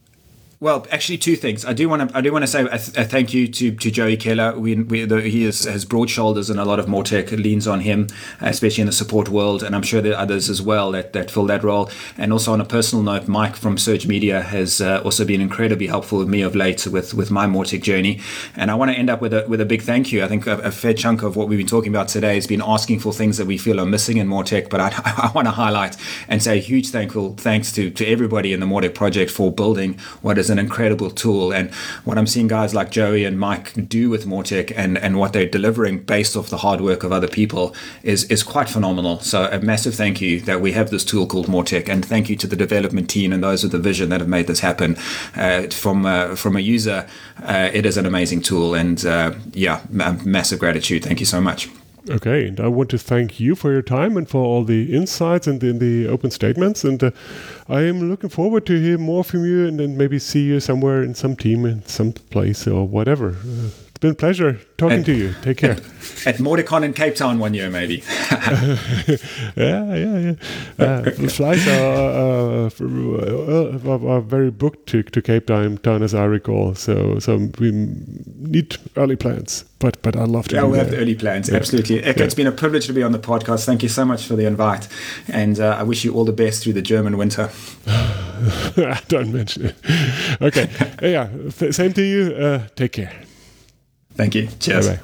well, actually, two things. I do want to. I do want to say a, th- a thank you to, to Joey Keller. We, we the, he is, has broad shoulders, and a lot of Mautic leans on him, especially in the support world. And I'm sure there are others as well that, that fill that role. And also on a personal note, Mike from Surge Media has uh, also been incredibly helpful with me of late with with my Mautic journey. And I want to end up with a with a big thank you. I think a, a, fair chunk of what we've been talking about today has been asking for things that we feel are missing in Mautic. But I, I want to highlight and say a huge thankful thanks to to everybody in the Mautic project for building what is an incredible tool. And what I'm seeing guys like Joey and Mike do with Mautic and, and what they're delivering based off the hard work of other people is, is quite phenomenal. So a massive thank you that we have this tool called Mautic and thank you to the development team and those with the vision that have made this happen. Uh, from, uh, from a user, uh, it is an amazing tool and uh, yeah, massive gratitude. Thank you so much. Okay, and I want to thank you for your time and for all the insights and in the open statements. And uh, I am looking forward to hear more from you and then maybe see you somewhere in some team in some place or whatever. Uh, been a pleasure talking at, to you. Take care. At, at in Cape Town one year, maybe. yeah, yeah, yeah. Uh, flights are, uh, are, are, very booked to, to Cape Town, town, as I recall. So, so we need early plans. But, but I'd love to. Yeah, we have the early plans. Yeah. Absolutely. Yeah. it's been a privilege to be on the podcast. Thank you so much for the invite. And uh, I wish you all the best through the German winter. Don't mention it. Okay. yeah. Same to you. Uh, take care. Thank you. Cheers. Bye,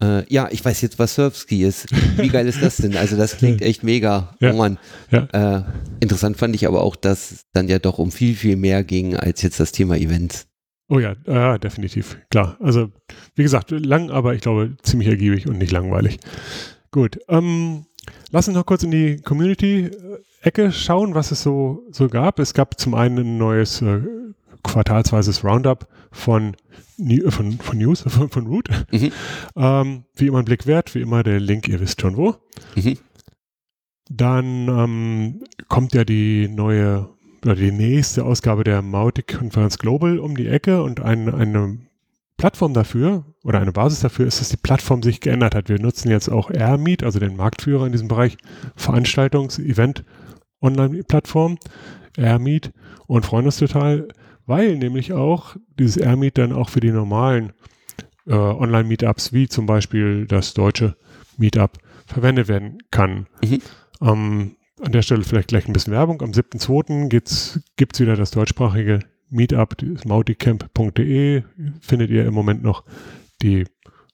Äh, ja, ich weiß jetzt, was Surfski ist. Wie geil ist das denn? Also das klingt echt mega. Ja. Oh Mann. Ja. Äh, interessant fand ich aber auch, dass es dann ja doch um viel, viel mehr ging als jetzt das Thema Events. Oh ja, äh, definitiv. Klar. Also, wie gesagt, lang, aber ich glaube ziemlich ergiebig und nicht langweilig. Gut. Ähm, lass uns noch kurz in die Community-Ecke schauen, was es so, so gab. Es gab zum einen ein neues äh, quartalsweises Roundup von, von, von News, von, von Root. Mhm. Ähm, wie immer ein Blick wert, wie immer der Link, ihr wisst schon wo. Mhm. Dann ähm, kommt ja die neue oder die nächste Ausgabe der Mautic-Konferenz Global um die Ecke und ein, eine Plattform dafür oder eine Basis dafür ist, dass die Plattform sich geändert hat. Wir nutzen jetzt auch AirMeet, also den Marktführer in diesem Bereich Veranstaltungs-, Event-, Online-Plattform, AirMeet und freuen uns total, weil nämlich auch dieses AirMeet dann auch für die normalen äh, Online-Meetups wie zum Beispiel das deutsche Meetup verwendet werden kann. Mhm. Ähm, an der Stelle vielleicht gleich ein bisschen Werbung. Am 7.2. gibt es wieder das deutschsprachige Meetup, mauticamp.de findet ihr im Moment noch die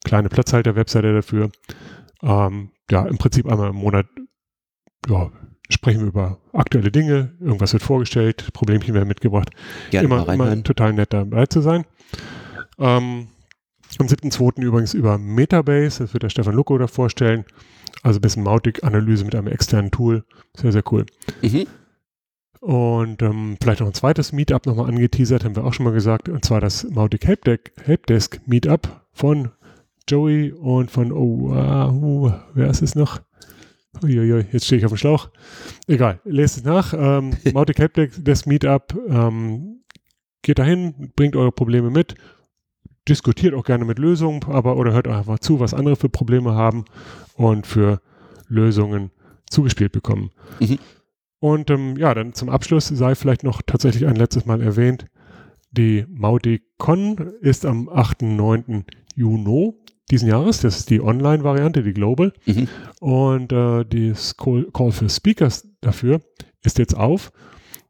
kleine Platzhalter-Webseite dafür. Ähm, ja, im Prinzip einmal im Monat ja, sprechen wir über aktuelle Dinge, irgendwas wird vorgestellt, Problemchen werden mitgebracht. Gerne immer, immer total nett dabei zu sein. Ähm, am 7.2. übrigens über Metabase, das wird der Stefan Lucko da vorstellen. Also ein bisschen Mautic-Analyse mit einem externen Tool. Sehr, sehr cool. Mhm. Und ähm, vielleicht noch ein zweites Meetup nochmal angeteasert, haben wir auch schon mal gesagt, und zwar das Mautic Helpdesk Meetup von Joey und von, oh, uh, wer ist es noch? Uiuiui, jetzt stehe ich auf dem Schlauch. Egal, lest es nach. Ähm, Mautic Helpdesk Meetup. Ähm, geht dahin, bringt eure Probleme mit, diskutiert auch gerne mit Lösungen, aber oder hört einfach zu, was andere für Probleme haben und für Lösungen zugespielt bekommen. Mhm. Und ähm, ja, dann zum Abschluss sei vielleicht noch tatsächlich ein letztes Mal erwähnt, die MaudiCon ist am 8. 9. Juni diesen Jahres. Das ist die Online-Variante, die Global. Mhm. Und äh, das Call, Call für Speakers dafür ist jetzt auf.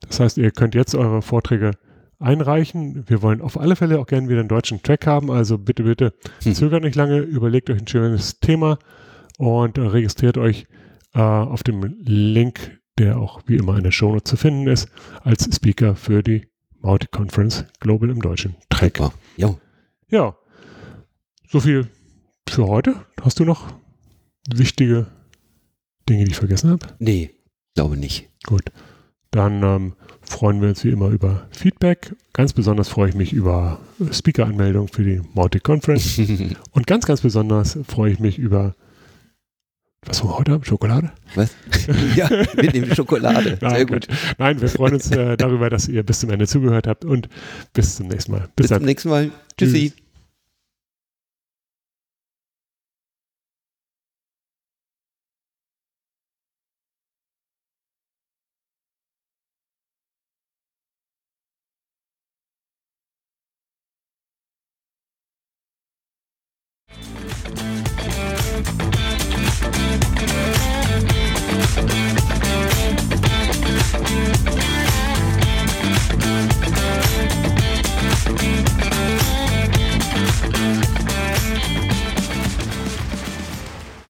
Das heißt, ihr könnt jetzt eure Vorträge einreichen. Wir wollen auf alle Fälle auch gerne wieder einen deutschen Track haben. Also bitte, bitte Mhm. zögert nicht lange, überlegt euch ein schönes Thema und äh, registriert euch äh, auf dem Link, der auch wie immer in der Show zu finden ist, als Speaker für die Mautic Conference Global im deutschen Track. Jo. Ja, so viel für heute. Hast du noch wichtige Dinge, die ich vergessen habe? Nee, glaube nicht. Gut. Dann ähm, freuen wir uns wie immer über Feedback. Ganz besonders freue ich mich über Speaker-Anmeldung für die Mautic Conference. Und ganz, ganz besonders freue ich mich über, was wir heute haben? Schokolade? Was? ja, mit dem Schokolade. Nein, Sehr gut. Nein, wir freuen uns äh, darüber, dass ihr bis zum Ende zugehört habt und bis zum nächsten Mal. Bis dann. zum nächsten Mal. Tschüssi. Tschüss.